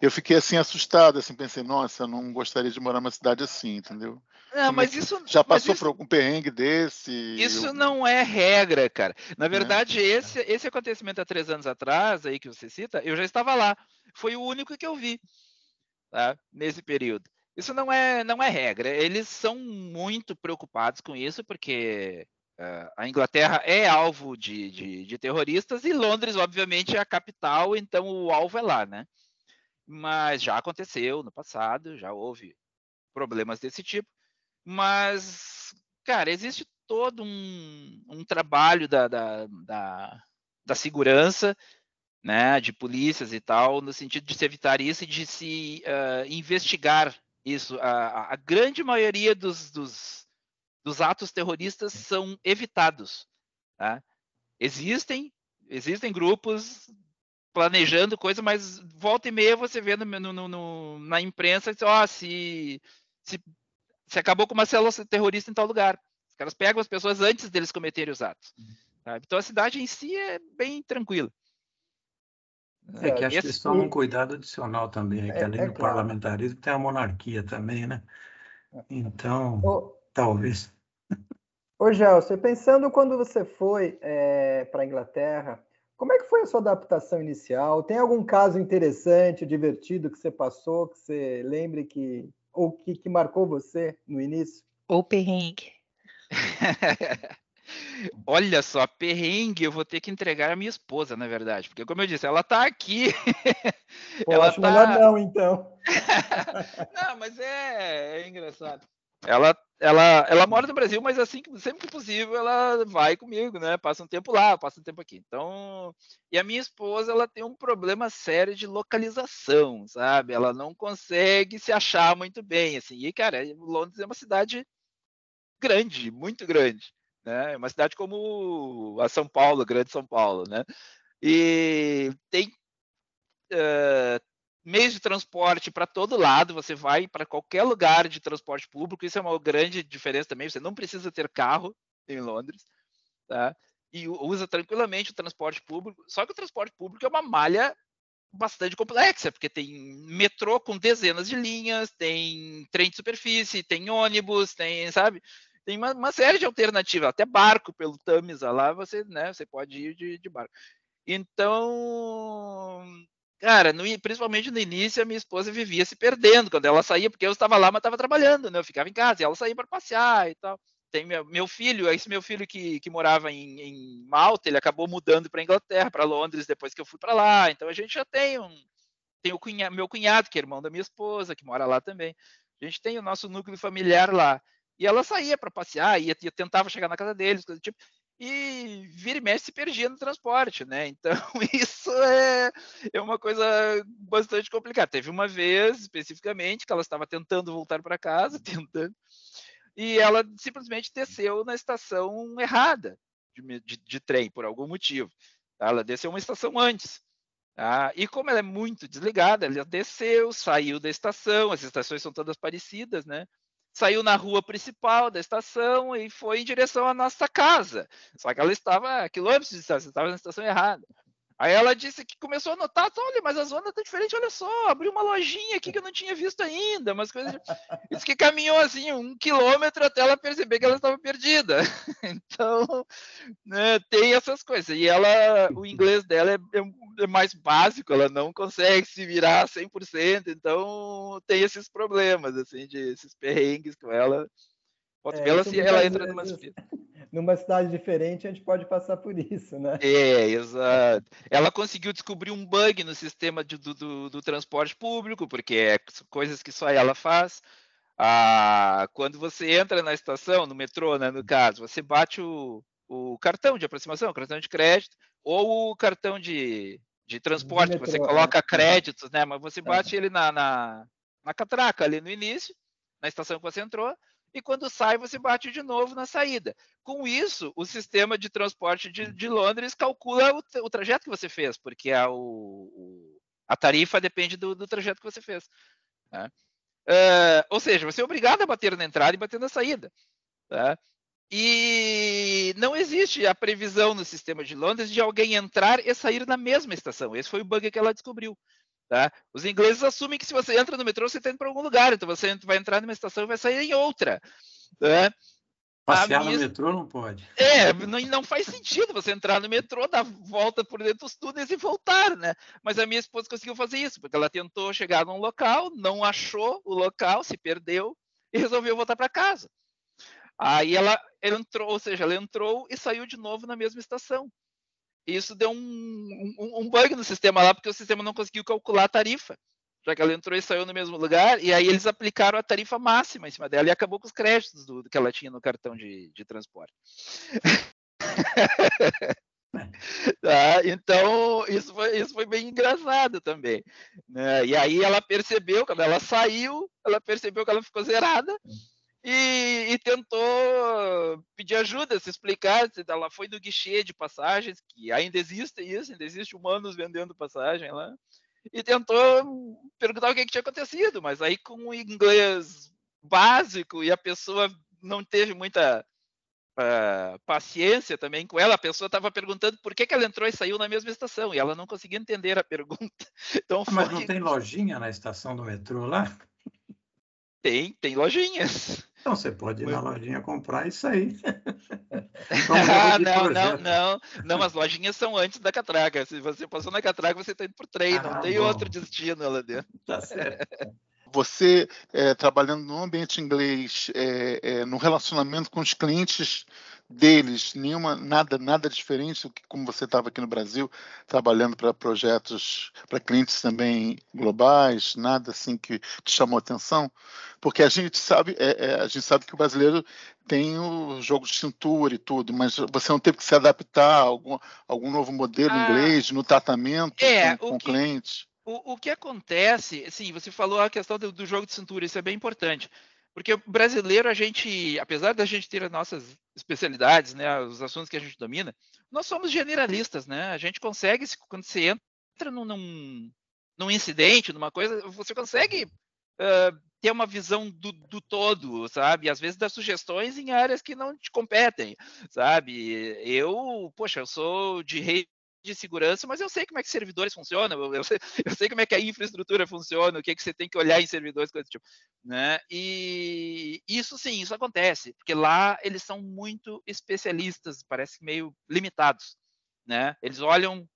eu fiquei assim assustado, assim, pensei, nossa, eu não gostaria de morar numa cidade assim, entendeu? Não, mas isso já passou isso, por algum perrengue desse? Isso eu... não é regra, cara. Na verdade, é. esse esse acontecimento há três anos atrás, aí que você cita, eu já estava lá. Foi o único que eu vi, tá? Nesse período. Isso não é, não é regra. Eles são muito preocupados com isso, porque uh, a Inglaterra é alvo de, de, de, terroristas e Londres, obviamente, é a capital, então o alvo é lá, né? Mas já aconteceu no passado, já houve problemas desse tipo. Mas, cara, existe todo um, um trabalho da, da, da, da segurança né, de polícias e tal, no sentido de se evitar isso e de se uh, investigar isso, a, a grande maioria dos, dos, dos, atos terroristas são evitados. Tá? Existem, existem grupos planejando coisa, mas volta e meia você vê no, no, no, na imprensa oh, se, se, se acabou com uma célula terrorista em tal lugar. Os caras pegam as pessoas antes deles cometerem os atos. Tá? Então a cidade em si é bem tranquila. É que acho Esse... que só um cuidado adicional também, é que é, além é do claro. parlamentarismo tem a monarquia também, né? Então, Ô, talvez. Ô, Gelson, pensando quando você foi é, para a Inglaterra, como é que foi a sua adaptação inicial? Tem algum caso interessante, divertido que você passou, que você lembre que ou que, que marcou você no início? Ou perrengue. Olha só, perrengue eu vou ter que entregar a minha esposa, na verdade, porque como eu disse, ela tá aqui. Pô, ela acho tá... melhor não, então. não, mas é, é, engraçado. Ela, ela, ela mora no Brasil, mas assim, sempre que possível, ela vai comigo, né? Passa um tempo lá, passa um tempo aqui. Então, e a minha esposa, ela tem um problema sério de localização, sabe? Ela não consegue se achar muito bem, assim. E, cara, Londres é uma cidade grande, muito grande né? É uma cidade como a São Paulo, Grande São Paulo, né? E tem uh, meios de transporte para todo lado, você vai para qualquer lugar de transporte público, isso é uma grande diferença também, você não precisa ter carro em Londres, tá? E usa tranquilamente o transporte público, só que o transporte público é uma malha bastante complexa, porque tem metrô com dezenas de linhas, tem trem de superfície, tem ônibus, tem, sabe? Tem uma, uma, série de alternativas, até barco pelo Tamisa lá, você, né, você pode ir de, de barco. Então, cara, no, principalmente no início, a minha esposa vivia se perdendo quando ela saía, porque eu estava lá, mas estava trabalhando, né? Eu ficava em casa e ela saía para passear e tal. Tem meu, meu filho, esse meu filho que, que morava em, em Malta, ele acabou mudando para Inglaterra, para Londres, depois que eu fui para lá. Então a gente já tem um. Tem o cunha, meu cunhado, que é irmão da minha esposa, que mora lá também. A gente tem o nosso núcleo familiar lá. E ela saía para passear, ia, ia, tentava chegar na casa deles, coisa do tipo. e vira e mexe se perdia no transporte, né? Então, isso é, é uma coisa bastante complicada. Teve uma vez, especificamente, que ela estava tentando voltar para casa, tentando, e ela simplesmente desceu na estação errada de, de, de trem, por algum motivo. Ela desceu uma estação antes. Tá? E como ela é muito desligada, ela desceu, saiu da estação, as estações são todas parecidas, né? Saiu na rua principal da estação e foi em direção à nossa casa. Só que ela estava a quilômetros de distância, estava na estação errada. Aí ela disse que começou a notar, olha, mas a zona tá diferente, olha só, abriu uma lojinha aqui que eu não tinha visto ainda, umas coisas. Disse que caminhou assim um quilômetro até ela perceber que ela estava perdida. Então, né, tem essas coisas. E ela, o inglês dela é, é, é mais básico, ela não consegue se virar 100%, então tem esses problemas, assim, de esses perrengues com ela. Pode é, ela, se ela entra numa numa cidade diferente, a gente pode passar por isso, né? É, exato. Ela conseguiu descobrir um bug no sistema de, do, do, do, transporte público, porque é coisas que só ela faz. Ah, quando você entra na estação, no metrô, né, no caso, você bate o, o cartão de aproximação, o cartão de crédito, ou o cartão de, de transporte, de metrô, você coloca créditos, né? Mas você bate é. ele na, na, na catraca ali no início, na estação que você entrou, e quando sai, você bate de novo na saída. Com isso, o sistema de transporte de, de Londres calcula o, o, trajeto que você fez, porque a, o, a tarifa depende do, do, trajeto que você fez. Né? Uh, ou seja, você é obrigado a bater na entrada e bater na saída. Tá? E não existe a previsão no sistema de Londres de alguém entrar e sair na mesma estação. Esse foi o bug que ela descobriu. Tá? Os ingleses assumem que se você entra no metrô, você está indo para algum lugar, então você vai entrar numa estação e vai sair em outra. Tá? Passear minha... no metrô não pode. É, não, não, faz sentido você entrar no metrô, dar volta por dentro dos túneis e voltar, né? Mas a minha esposa conseguiu fazer isso, porque ela tentou chegar num local, não achou o local, se perdeu e resolveu voltar para casa. Aí ela, ela entrou, ou seja, ela entrou e saiu de novo na mesma estação. Isso deu um, um, um, bug no sistema lá, porque o sistema não conseguiu calcular a tarifa, já que ela entrou e saiu no mesmo lugar, e aí eles aplicaram a tarifa máxima em cima dela e acabou com os créditos do, do que ela tinha no cartão de, de transporte. tá? Então, isso foi, isso foi bem engraçado também. Né? E aí ela percebeu, quando ela saiu, ela percebeu que ela ficou zerada e, e, tentou pedir ajuda, se explicar. Ela foi no guichê de passagens, que ainda existe isso, ainda existe humanos vendendo passagem lá, e tentou perguntar o que, que tinha acontecido, mas aí com o inglês básico e a pessoa não teve muita uh, paciência também com ela, a pessoa estava perguntando por que, que ela entrou e saiu na mesma estação, e ela não conseguia entender a pergunta. Então, Mas não tem lojinha na estação do metrô lá? Tem, tem lojinhas. Então você pode ir na lojinha comprar e sair. ah, não, não, não, não. As lojinhas são antes da catraca. Se você passou na catraca, você está indo por trem, ah, não tem bom. outro destino lá dentro. Tá certo. Você é, trabalhando no ambiente inglês, é, é, no relacionamento com os clientes deles, nenhuma, nada, nada diferente do que como você estava aqui no Brasil, trabalhando para projetos, para clientes também globais, nada assim que te chamou atenção, porque a gente sabe, é, é, a gente sabe que o brasileiro tem o jogo de cintura e tudo, mas você não teve que se adaptar a algum, algum novo modelo ah, inglês no tratamento é, com, com que, clientes. O, o que acontece, sim, você falou a questão do, do jogo de cintura, isso é bem importante. Porque brasileiro, a gente, apesar da gente ter as nossas especialidades, né, os assuntos que a gente domina, nós somos generalistas, né? A gente consegue, quando você entra num, num, num incidente, numa coisa, você consegue uh, ter uma visão do, do, todo, sabe? Às vezes dar sugestões em áreas que não te competem, sabe? Eu, poxa, eu sou de de segurança, mas eu sei como é que servidores funcionam, eu, sei, eu sei, como é que a infraestrutura funciona, o que, é que você tem que olhar em servidores, coisas tipo, né? E isso sim, isso acontece, porque lá eles são muito especialistas, parece meio limitados, né? Eles olham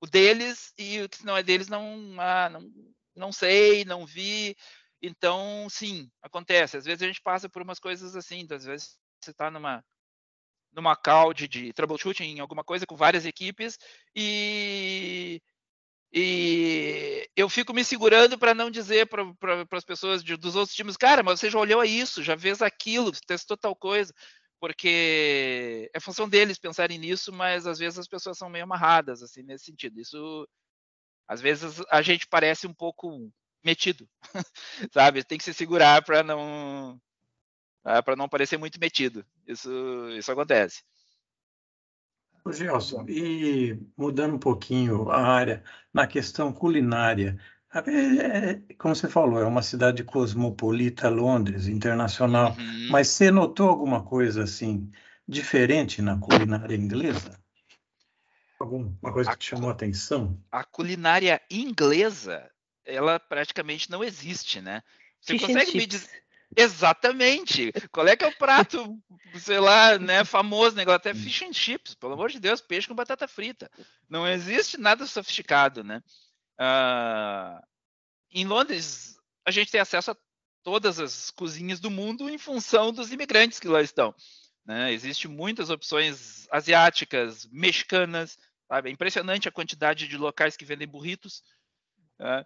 o deles e o que não é deles não, ah, não, não sei, não vi. Então, sim, acontece. Às vezes a gente passa por umas coisas assim, às vezes você está numa numa call de, de troubleshooting em alguma coisa com várias equipes e, e eu fico me segurando para não dizer para as pessoas de, dos outros times, cara, mas você já olhou a isso, já fez aquilo, testou tal coisa, porque é função deles pensarem nisso, mas às vezes as pessoas são meio amarradas, assim, nesse sentido. Isso, às vezes, a gente parece um pouco metido, sabe? Tem que se segurar para não para não parecer muito metido. Isso, isso acontece. O Gelson, e mudando um pouquinho a área, na questão culinária, é, como você falou, é uma cidade cosmopolita, Londres, internacional, uhum. mas você notou alguma coisa assim diferente na culinária inglesa? Alguma coisa que te chamou a atenção? A culinária inglesa, ela praticamente não existe, né? Você Fish consegue me dizer Exatamente. Qual é que é o prato, sei lá, né, famoso na Inglaterra? Fish and chips, pelo amor de Deus, peixe com batata frita. Não existe nada sofisticado, né? Uh, em Londres, a gente tem acesso a todas as cozinhas do mundo em função dos imigrantes que lá estão. Né? Existem muitas opções asiáticas, mexicanas, sabe? É impressionante a quantidade de locais que vendem burritos. Uh,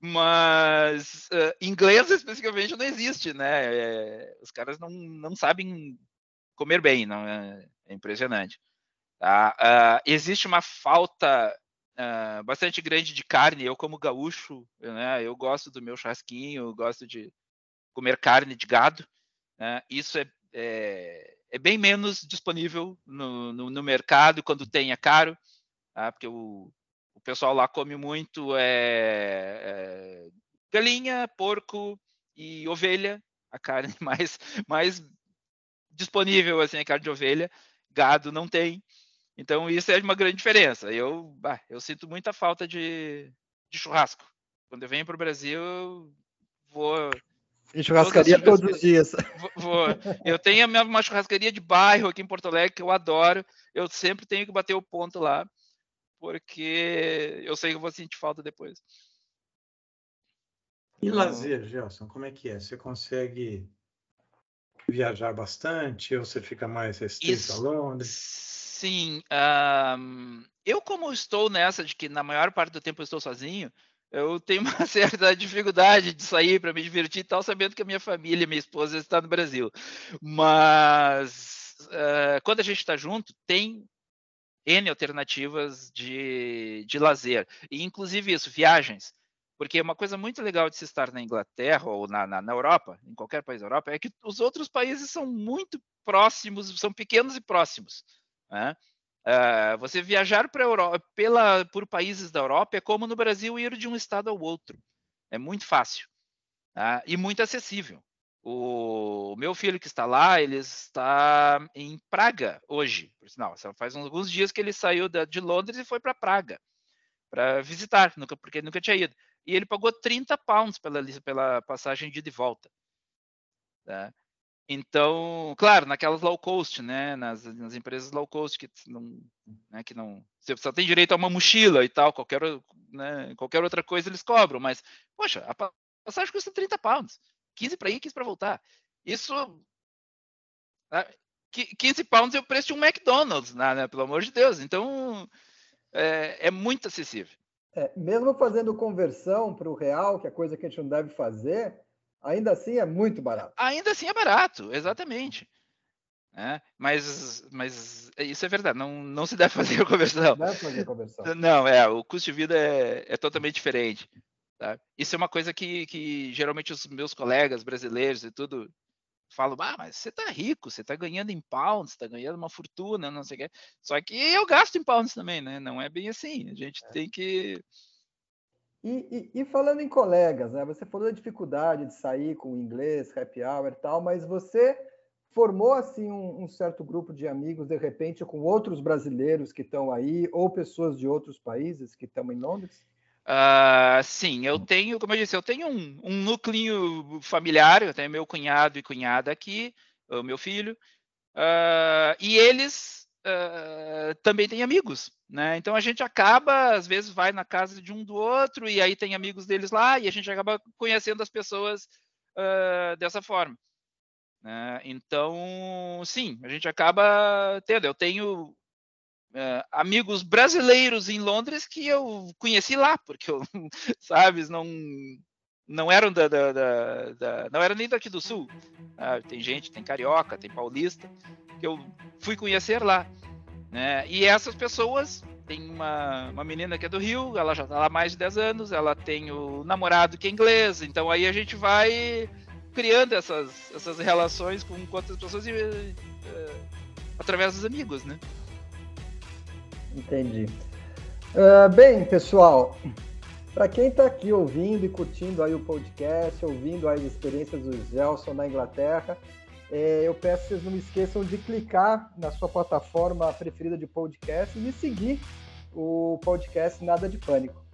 mas uh, inglês especificamente não existe, né? É, os caras não, não sabem comer bem, não é, é impressionante. Tá? Uh, existe uma falta uh, bastante grande de carne. Eu como gaúcho, né? Eu gosto do meu chasquinho, gosto de comer carne de gado. Né? Isso é, é, é, bem menos disponível no, no, no mercado quando tem é caro, tá? porque o o pessoal lá come muito é, galinha, porco e ovelha, a carne mais, mais disponível assim, a carne de ovelha, gado não tem. Então isso é uma grande diferença. Eu, bah, eu sinto muita falta de, de churrasco. Quando eu venho para o Brasil, eu vou em churrascaria todos, todos os dias. Vou, vou. Eu tenho uma churrascaria de bairro aqui em Porto Alegre que eu adoro. Eu sempre tenho que bater o ponto lá porque eu sei que eu vou sentir falta depois. E lazer, Gelson, como é que é? Você consegue viajar bastante ou você fica mais restrito a Londres? Sim. Um, eu, como estou nessa de que na maior parte do tempo eu estou sozinho, eu tenho uma certa dificuldade de sair para me divertir e tal, sabendo que a minha família, minha esposa está no Brasil. Mas uh, quando a gente está junto, tem N alternativas de, de lazer, e inclusive isso, viagens. Porque uma coisa muito legal de se estar na Inglaterra ou na, na, na Europa, em qualquer país da Europa, é que os outros países são muito próximos, são pequenos e próximos. Né? Uh, você viajar Europa, pela, por países da Europa é como no Brasil ir de um estado ao outro. É muito fácil tá? e muito acessível. O meu filho que está lá, ele está em Praga hoje, por sinal. Faz alguns dias que ele saiu de Londres e foi para Praga para visitar, porque ele nunca tinha ido. E ele pagou 30 pounds pela, pela passagem de ida e volta. Tá? Então, claro, naquelas low cost, né, nas, nas empresas low cost que não, né, que não, você só tem direito a uma mochila e tal, qualquer, né, qualquer outra coisa eles cobram, mas, poxa, a passagem custa 30 pounds. 15 para ir, 15 para voltar. Isso. 15 né, pounds é o preço de um McDonald's, né, né, pelo amor de Deus. Então, é, é muito acessível. É, mesmo fazendo conversão para o real, que é coisa que a gente não deve fazer, ainda assim é muito barato. Ainda assim é barato, exatamente. É, mas, mas isso é verdade, não, não se deve fazer a conversão. Não deve fazer conversão. Não, é, o custo de vida é, é totalmente diferente. Tá? Isso é uma coisa que, que geralmente os meus colegas brasileiros e tudo falam, ah, mas você tá rico, você tá ganhando em pounds, tá ganhando uma fortuna, não sei o quê. Só que eu gasto em pounds também, né? Não é bem assim. A gente é. tem que. E, e, e, falando em colegas, né? Você falou da dificuldade de sair com inglês, happy hour e tal, mas você formou assim um, um certo grupo de amigos de repente com outros brasileiros que estão aí ou pessoas de outros países que estão em Londres? Uh, sim, eu tenho, como eu disse, eu tenho um, um núcleo familiar, eu tenho meu cunhado e cunhada aqui, o meu filho, uh, e eles uh, também têm amigos, né? Então a gente acaba, às vezes, vai na casa de um do outro, e aí tem amigos deles lá, e a gente acaba conhecendo as pessoas dessa forma. Né? Então, sim, a gente acaba tendo. Eu tenho uh, amigos brasileiros em Londres que eu conheci lá, porque eu, sabes, não não eram da, da, da, da, não era nem daqui do sul. Tem gente, tem carioca, tem paulista, que eu fui conhecer lá. Né? E essas pessoas, tem uma, uma menina que é do Rio, ela já está lá há mais de 10 anos, ela tem o namorado que é inglês, então aí a gente vai criando essas, essas relações com, com outras pessoas e, uh, através dos amigos, né? Entendi. Uh, bem, pessoal, para quem está aqui ouvindo e curtindo aí o podcast, ouvindo as experiências do Gelson na Inglaterra, é, eu peço que vocês não esqueçam de clicar na sua plataforma preferida de podcast e seguir o podcast Nada de Pânico.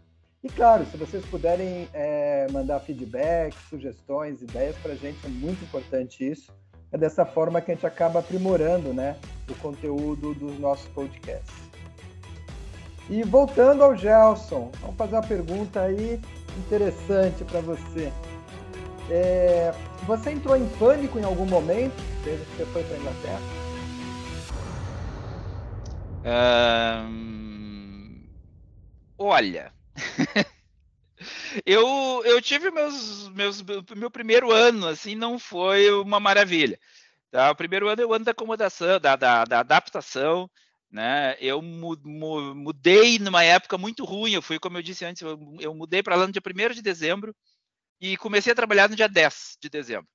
E claro, se vocês puderem é, mandar feedback, sugestões, ideias para a gente, é muito importante isso. É dessa forma que a gente acaba aprimorando né, o conteúdo dos nossos podcasts. E voltando ao Gelson, vamos fazer uma pergunta aí interessante para você. É, você entrou em pânico em algum momento desde que você foi para a Inglaterra? Um, olha, eu, eu tive meus, meus meu primeiro ano assim não foi uma maravilha. Tá? O primeiro ano é ano da acomodação, da, da, da adaptação. Né? Eu mudei numa época muito ruim. Eu fui, como eu disse antes, eu, eu mudei para lá no dia 1 de dezembro e comecei a trabalhar no dia 10 de dezembro,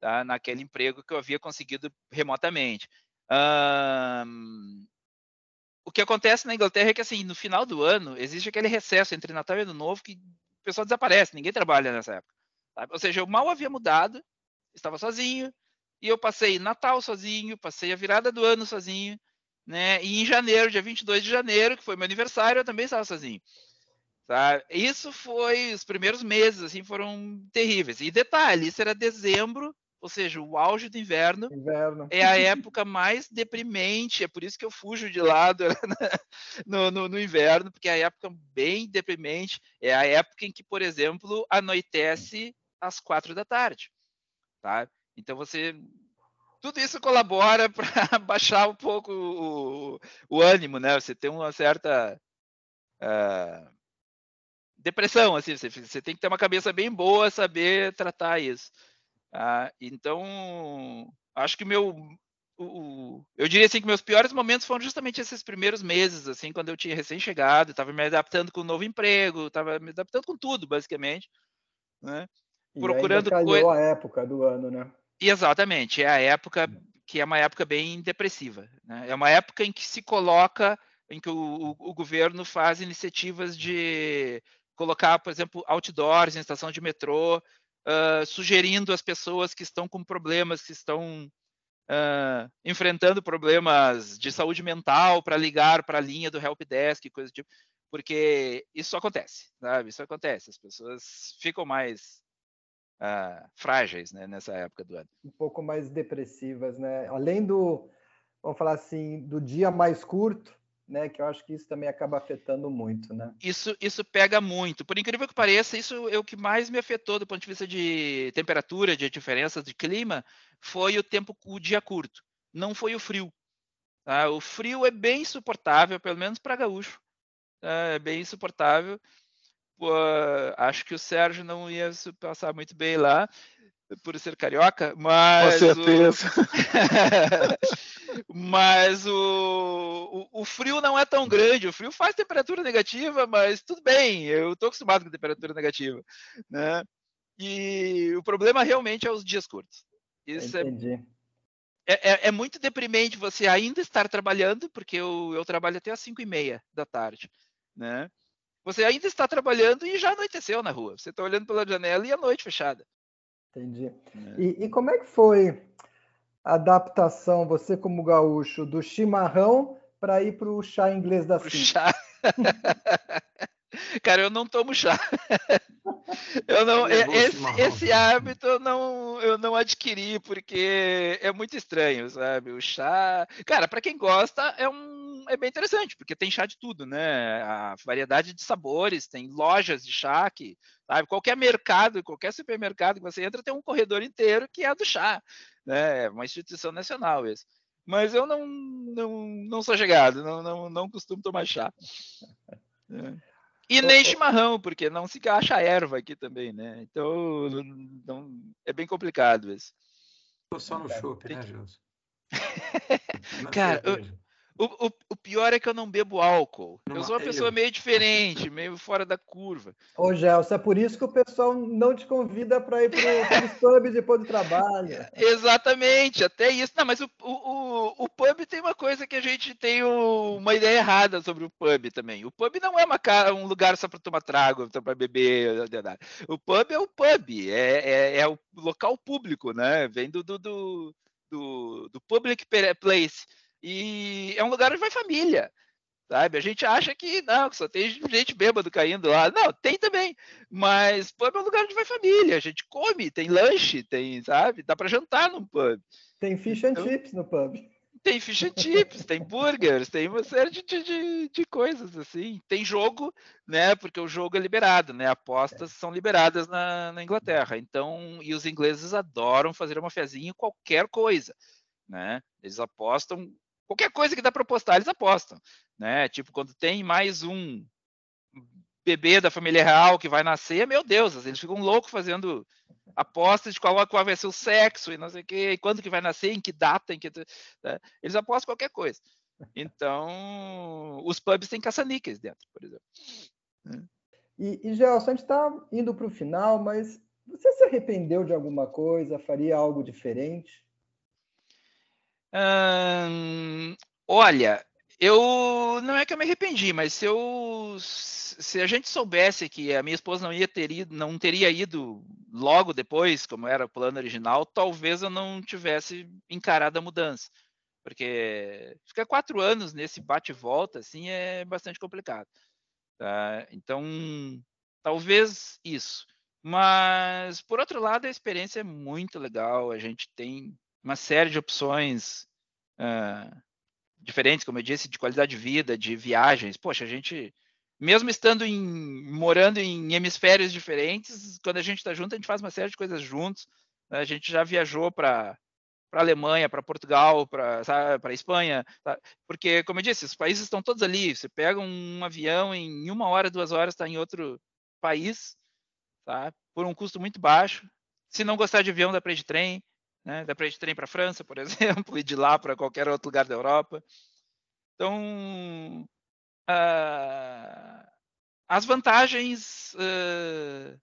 tá? naquele emprego que eu havia conseguido remotamente. O que acontece na Inglaterra é que, assim, no final do ano, existe aquele recesso entre Natal e Ano Novo que o pessoal desaparece, ninguém trabalha nessa época. Sabe? Ou seja, eu mal havia mudado, estava sozinho, e eu passei Natal sozinho, passei a virada do ano sozinho, né? E em janeiro, dia 22 de janeiro, que foi meu aniversário, eu também estava sozinho. Sabe? Isso foi, os primeiros meses, assim, foram terríveis. E detalhe, isso era dezembro, ou seja, o auge do inverno, inverno. é a época mais deprimente, é por isso que eu fujo de lado no, no, no, inverno, porque é a época bem deprimente, é a época em que, por exemplo, anoitece às quatro da tarde, tá? Então você tudo isso colabora para baixar um pouco o, o, ânimo, né? Você tem uma certa uh, depressão, assim, você, você, tem que ter uma cabeça bem boa, saber tratar isso. Uh, então, acho que meu, o, eu diria assim que meus piores momentos foram justamente esses primeiros meses, assim, quando eu tinha recém-chegado, estava me adaptando com o um novo emprego, estava me adaptando com tudo, basicamente, né? Procurando coisas. a época do ano, né? Exatamente, é a época que é uma época bem depressiva. Né? É uma época em que se coloca, em que o, o, governo faz iniciativas de colocar, por exemplo, outdoors em estação de metrô, uh, sugerindo às pessoas que estão com problemas, que estão uh, enfrentando problemas de saúde mental para ligar para a linha do help desk, coisa do tipo, porque isso acontece, sabe? Isso acontece. As pessoas ficam mais uh, frágeis né, nessa época do ano. Um pouco mais depressivas, né? Além do, vamos falar assim, do dia mais curto, né? Que eu acho que isso também acaba afetando muito, né? Isso, isso pega muito. Por incrível que pareça, isso é o que mais me afetou do ponto de vista de temperatura, de diferença de clima, foi o tempo, o dia curto. Não foi o frio. Tá? O frio é bem suportável, pelo menos para gaúcho. Tá? É bem suportável uh, acho que o Sérgio não ia se passar muito bem lá por ser carioca, mas com certeza. O... mas o, o, o, frio não é tão grande. O frio faz temperatura negativa, mas tudo bem. Eu estou acostumado com temperatura negativa, né? E o problema realmente é os dias curtos. Isso é Entendi. É, é, é, muito deprimente você ainda estar trabalhando, porque eu, eu trabalho até às 5 e meia da tarde, né? Você ainda está trabalhando e já anoiteceu na rua. Você está olhando pela janela e a noite fechada. Entendi. É. E, e, como é que foi a adaptação, você como gaúcho, do chimarrão para ir para o chá inglês da Sim? Chá. Cara, eu não tomo chá. Eu não, é esse, esse hábito eu não, eu não adquiri porque é muito estranho, sabe? O chá, cara, para quem gosta é um, é bem interessante porque tem chá de tudo, né? A variedade de sabores, tem lojas de chá que, sabe? Qualquer mercado, qualquer supermercado que você entra tem um corredor inteiro que é do chá, né? É uma instituição nacional isso. Mas eu não, não, não sou chegado, não, não, não costumo tomar chá. É. E nem chimarrão, porque não se acha erva aqui também, né? Então, não, é bem complicado isso. Tô só no chopp, né, Gilson? Cara, eu, o, o, o, pior é que eu não bebo álcool. eu sou uma pessoa meio diferente, meio fora da curva. Ô, Gelson, é por isso que o pessoal não te convida para ir para os pubs depois do trabalho. Exatamente, até isso. Não, mas o, o, o, pub tem uma coisa que a gente tem uma ideia errada sobre o pub também. O pub não é uma, um lugar só para tomar trago, para beber. O pub é o pub, é, é, é o local público, né? Vem do, do, do, do, do public place. E é um lugar onde vai família, sabe? A gente acha que não, que só tem gente bêbado caindo lá. Não, tem também. Mas pub é um lugar onde vai família. A gente come, tem lanche, tem, sabe? Dá para jantar num pub. Tem fish and então, chips no pub. Tem fish and chips, tem burgers, tem uma série de, de, de, coisas assim. Tem jogo, né? Porque o jogo é liberado, né? Apostas são liberadas na, na Inglaterra. Então, e os ingleses adoram fazer uma fezinha em qualquer coisa, né? Eles apostam qualquer coisa que dá para apostar, eles apostam, né? Tipo, quando tem mais um bebê da família real que vai nascer, meu Deus, eles ficam loucos fazendo apostas de qual, qual vai ser o sexo e não sei o que, e quando que vai nascer, em que data, em que né? eles apostam qualquer coisa. Então, os pubs têm caça-níqueis dentro, por exemplo. E, e Gelson, a gente está indo para o final, mas você se arrependeu de alguma coisa? Faria algo diferente? Hum, olha, eu não é que eu me arrependi, mas se eu se a gente soubesse que a minha esposa não ia ter ido, não teria ido logo depois, como era o plano original, talvez eu não tivesse encarado a mudança, porque ficar quatro anos nesse bate volta assim é bastante complicado. Tá? Então, talvez isso. Mas por outro lado, a experiência é muito legal. A gente tem uma série de opções uh, diferentes, como eu disse, de qualidade de vida, de viagens. Poxa, a gente, mesmo estando em, morando em hemisférios diferentes, quando a gente está junto, a gente faz uma série de coisas juntos. Né? A gente já viajou para para Alemanha, para Portugal, para Espanha, tá? porque como eu disse, os países estão todos ali. Você pega um avião em uma hora, duas horas, está em outro país, tá? Por um custo muito baixo. Se não gostar de avião, dá para ir de trem. Né? Dá para ir de trem para a França, por exemplo, e de lá para qualquer outro lugar da Europa. Então, uh, as vantagens, uh,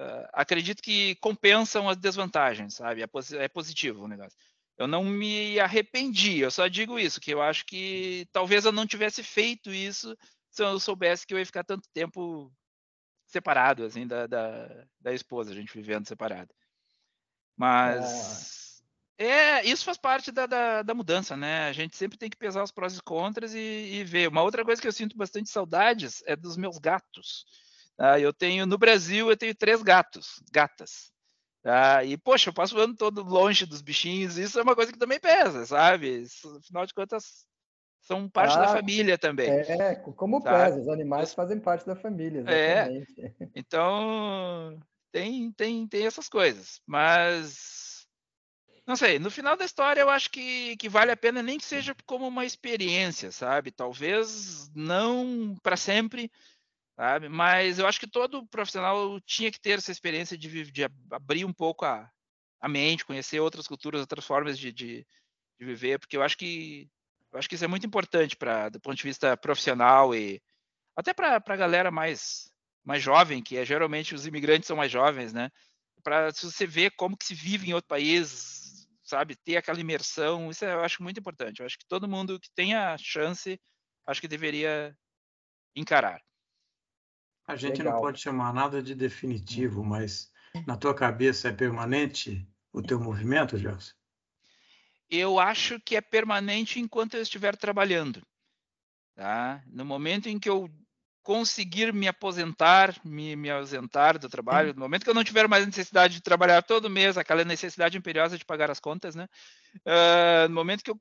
uh, acredito que compensam as desvantagens, sabe? É, é positivo o negócio. Eu não me arrependi, eu só digo isso, que eu acho que talvez eu não tivesse feito isso se eu soubesse que eu ia ficar tanto tempo separado, assim, da, da, da esposa, a gente vivendo separado. Mas é. é, isso faz parte da, da, da, mudança, né? A gente sempre tem que pesar os prós e contras e, e, ver. Uma outra coisa que eu sinto bastante saudades é dos meus gatos. Ah, eu tenho no Brasil eu tenho três gatos, gatas. Ah, e poxa, eu passo o ano todo longe dos bichinhos. Isso é uma coisa que também pesa, sabe? Isso, afinal de contas, são parte ah, da família também. É, como sabe? pesa, os animais fazem parte da família. É, exatamente. É, então, tem, tem, tem essas coisas. Mas não sei, no final da história eu acho que, que vale a pena nem que seja como uma experiência, sabe? Talvez não para sempre, sabe? Mas eu acho que todo profissional tinha que ter essa experiência de, de abrir um pouco a, a mente, conhecer outras culturas, outras formas de, de, de viver, porque eu acho que eu acho que isso é muito importante para do ponto de vista profissional e até para a galera mais mais jovem, que é geralmente os imigrantes são mais jovens, né? Para você ver como que se vive em outro país, sabe, ter aquela imersão, isso eu acho muito importante. Eu acho que todo mundo que tem a chance, acho que deveria encarar. A gente Legal. não pode chamar nada de definitivo, mas na tua cabeça é permanente o teu movimento, Gelson? Eu acho que é permanente enquanto eu estiver trabalhando. Tá? No momento em que eu conseguir me aposentar, me, me ausentar do trabalho, no momento que eu não tiver mais necessidade de trabalhar todo mês, aquela necessidade imperiosa de pagar as contas, né? Uh, no momento que eu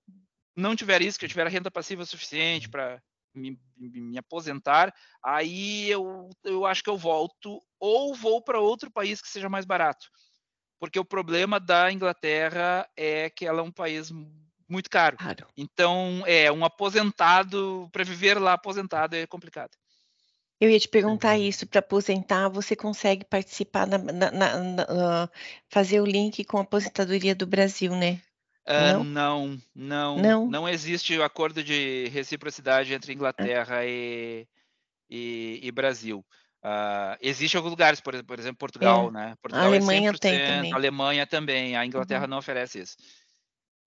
não tiver isso, que eu tiver renda passiva suficiente para me, me, aposentar, aí eu, eu acho que eu volto ou vou para outro país que seja mais barato. Porque o problema da Inglaterra é que ela é um país muito caro. Claro. Então, é um aposentado, para viver lá aposentado é complicado. Eu ia te perguntar isso, para aposentar, você consegue participar na, na, na, na, fazer o link com a aposentadoria do Brasil, né? Uh, não? não, não, não, existe o acordo de reciprocidade entre Inglaterra e, e, e Brasil. Uh, existe alguns lugares, por, por exemplo, Portugal, é. né? Portugal a Alemanha é tem também. A Alemanha também. A Inglaterra uhum. não oferece isso.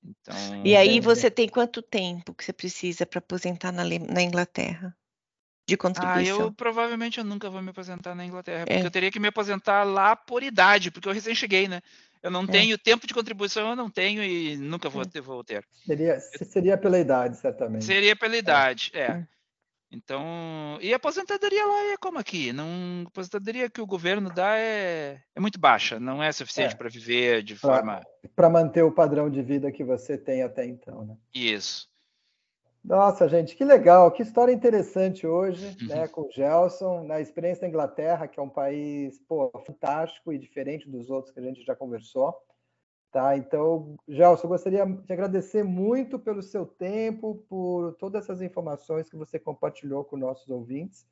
Então, e aí você tem quanto tempo que você precisa para aposentar na, na Inglaterra? De contribuição? Ah, eu provavelmente eu nunca vou me aposentar na Inglaterra, porque é. eu teria que me aposentar lá por idade, porque eu recém cheguei, né? Eu não é. tenho tempo de contribuição, eu não tenho e nunca vou é. ter. Vou ter. Seria, seria pela idade, certamente. Seria pela é. idade, é. é. Então, e a aposentadoria lá é como aqui, não, a aposentadoria que o governo dá é, é muito baixa, não é suficiente é. para viver de pra, forma para manter o padrão de vida que você tem até então, né? Isso. Nossa, gente, que legal, que história interessante hoje, né, com o Gelson, na experiência da Inglaterra, que é um país, pô, fantástico e diferente dos outros que a gente já conversou. Tá? Então, Gelson, eu gostaria de agradecer muito pelo seu tempo, por todas essas informações que você compartilhou com nossos ouvintes.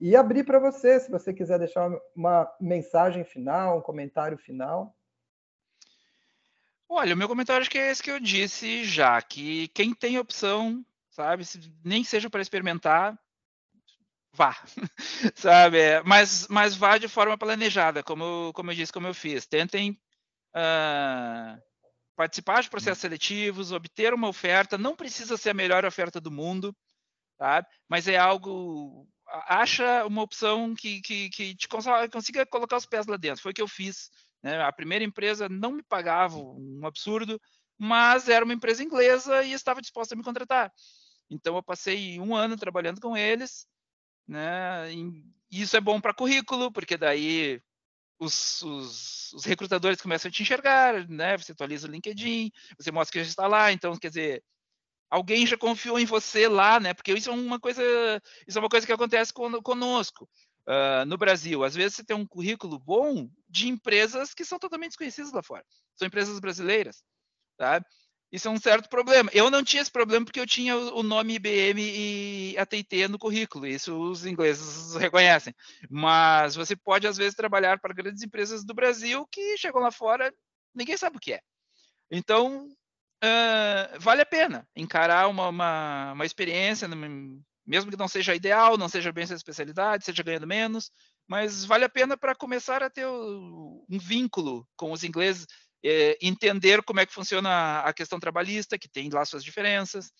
E abrir para você, se você quiser deixar uma mensagem final, um comentário final. Olha, o meu comentário acho que é esse que eu disse já, que quem tem opção sabe? Se, nem seja para experimentar, vá, sabe? É, mas, mas vá de forma planejada, como, como eu disse, como eu fiz. Tentem uh, participar de processos seletivos, obter uma oferta. Não precisa ser a melhor oferta do mundo, sabe? Mas é algo. Acha uma opção que, que, que te consiga colocar os pés lá dentro. Foi o que eu fiz. Né? A primeira empresa não me pagava um absurdo, mas era uma empresa inglesa e estava disposta a me contratar. Então eu passei um ano trabalhando com eles, né? E isso é bom para currículo, porque daí os, os, os, recrutadores começam a te enxergar, né? Você atualiza o LinkedIn, você mostra que já está lá, então quer dizer, alguém já confiou em você lá, né? Porque isso é uma coisa, isso é uma coisa que acontece conosco. Uh, no Brasil, às vezes você tem um currículo bom de empresas que são totalmente desconhecidas lá fora. São empresas brasileiras, sabe? Isso é um certo problema. Eu não tinha esse problema porque eu tinha o nome IBM e AT&T no currículo. Isso os ingleses reconhecem. Mas você pode às vezes trabalhar para grandes empresas do Brasil que chegam lá fora, ninguém sabe o que é. Então uh, vale a pena encarar uma, uma, uma experiência, mesmo que não seja ideal, não seja bem sua especialidade, seja ganhando menos, mas vale a pena para começar a ter um vínculo com os ingleses é, entender como é que funciona a questão trabalhista, que tem lá suas diferenças.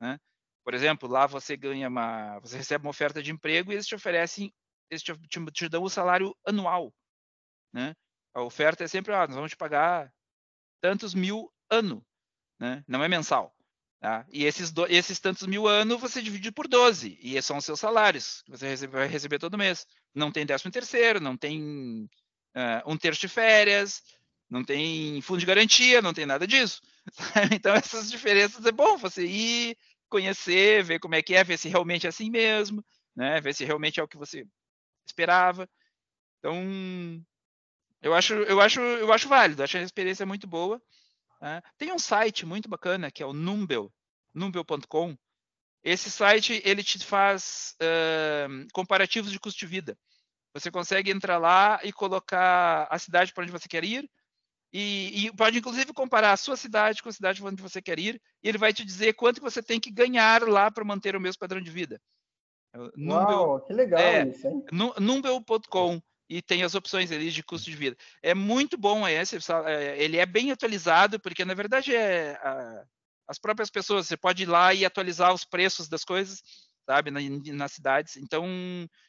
Né? Por exemplo, lá você ganha uma, você recebe uma oferta de emprego e eles te oferecem, eles te, te, te dão o salário anual. Né? A oferta é sempre, ah, nós vamos te pagar tantos mil ano, né? não é mensal. Tá? E esses, do, esses tantos mil ano você divide por 12, e são os seus salários, que você recebe, vai receber todo mês. Não tem décimo terceiro, não tem uh, um terço de férias, não tem fundo de garantia, não tem nada disso. Então, essas diferenças é bom você ir, conhecer, ver como é que é, ver se realmente é assim mesmo, né? ver se realmente é o que você esperava. Então, eu acho, eu acho, eu acho válido, acho a experiência muito boa. Né? Tem um site muito bacana que é o Numbel, numbel.com. Esse site ele te faz uh, comparativos de custo de vida. Você consegue entrar lá e colocar a cidade para onde você quer ir, e, e, pode inclusive comparar a sua cidade com a cidade onde você quer ir, e ele vai te dizer quanto você tem que ganhar lá para manter o mesmo padrão de vida. É Uau, Numbel, que legal é, isso, hein? Numbel.com e tem as opções ali de custo de vida. É muito bom esse, é, ele é bem atualizado, porque na verdade é a, as próprias pessoas, você pode ir lá e atualizar os preços das coisas, sabe, na, nas cidades. Então,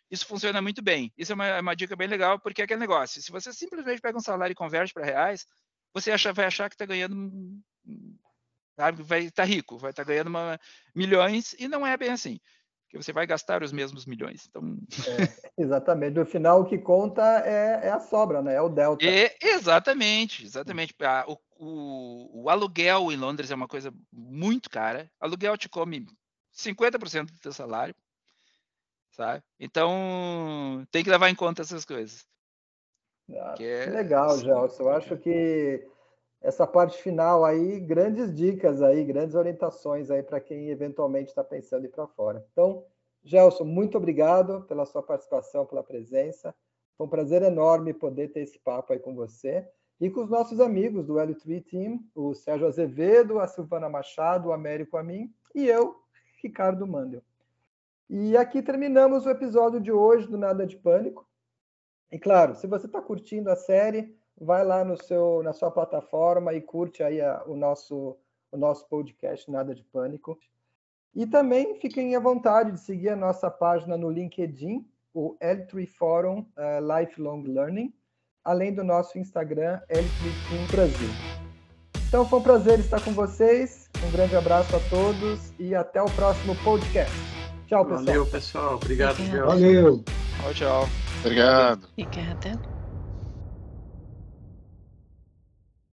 isso funciona muito bem. Isso é uma, é uma, dica bem legal, porque é aquele negócio. Se você simplesmente pega um salário e converte para reais, você acha, vai achar que está ganhando, sabe, vai estar tá rico, vai estar tá ganhando uma, milhões, e não é bem assim. Porque você vai gastar os mesmos milhões. Então... É, exatamente. No final, o que conta é, é, a sobra, né? É o delta. É, exatamente, exatamente. Ah, o, o, o aluguel em Londres é uma coisa muito cara. Aluguel te come 50% do teu salário, sabe? Então, tem que levar em conta essas coisas. Ah, que é... Legal, Gelson. Eu acho que essa parte final aí, grandes dicas aí, grandes orientações aí para quem eventualmente está pensando em ir para fora. Então, Gelson, muito obrigado pela sua participação, pela presença. Foi um prazer enorme poder ter esse papo aí com você. e com os nossos amigos do L3 Team, o Sérgio Azevedo, a Silvana Machado, o Américo Amin e eu, Ricardo Mandel. E aqui terminamos o episódio de hoje do Nada de Pânico. E claro, se você está curtindo a série, vai lá no seu, na sua plataforma e curte aí a, o, nosso, o nosso podcast Nada de Pânico. E também fiquem à vontade de seguir a nossa página no LinkedIn, o L3 Forum uh, Lifelong Learning, além do nosso Instagram, L3 Team Brasil. Então foi um prazer estar com vocês. Um grande abraço a todos e até o próximo podcast. Tchau, pessoal. Valeu, pessoal. Obrigado, Valeu. Tchau, tchau. Obrigado. Obrigada.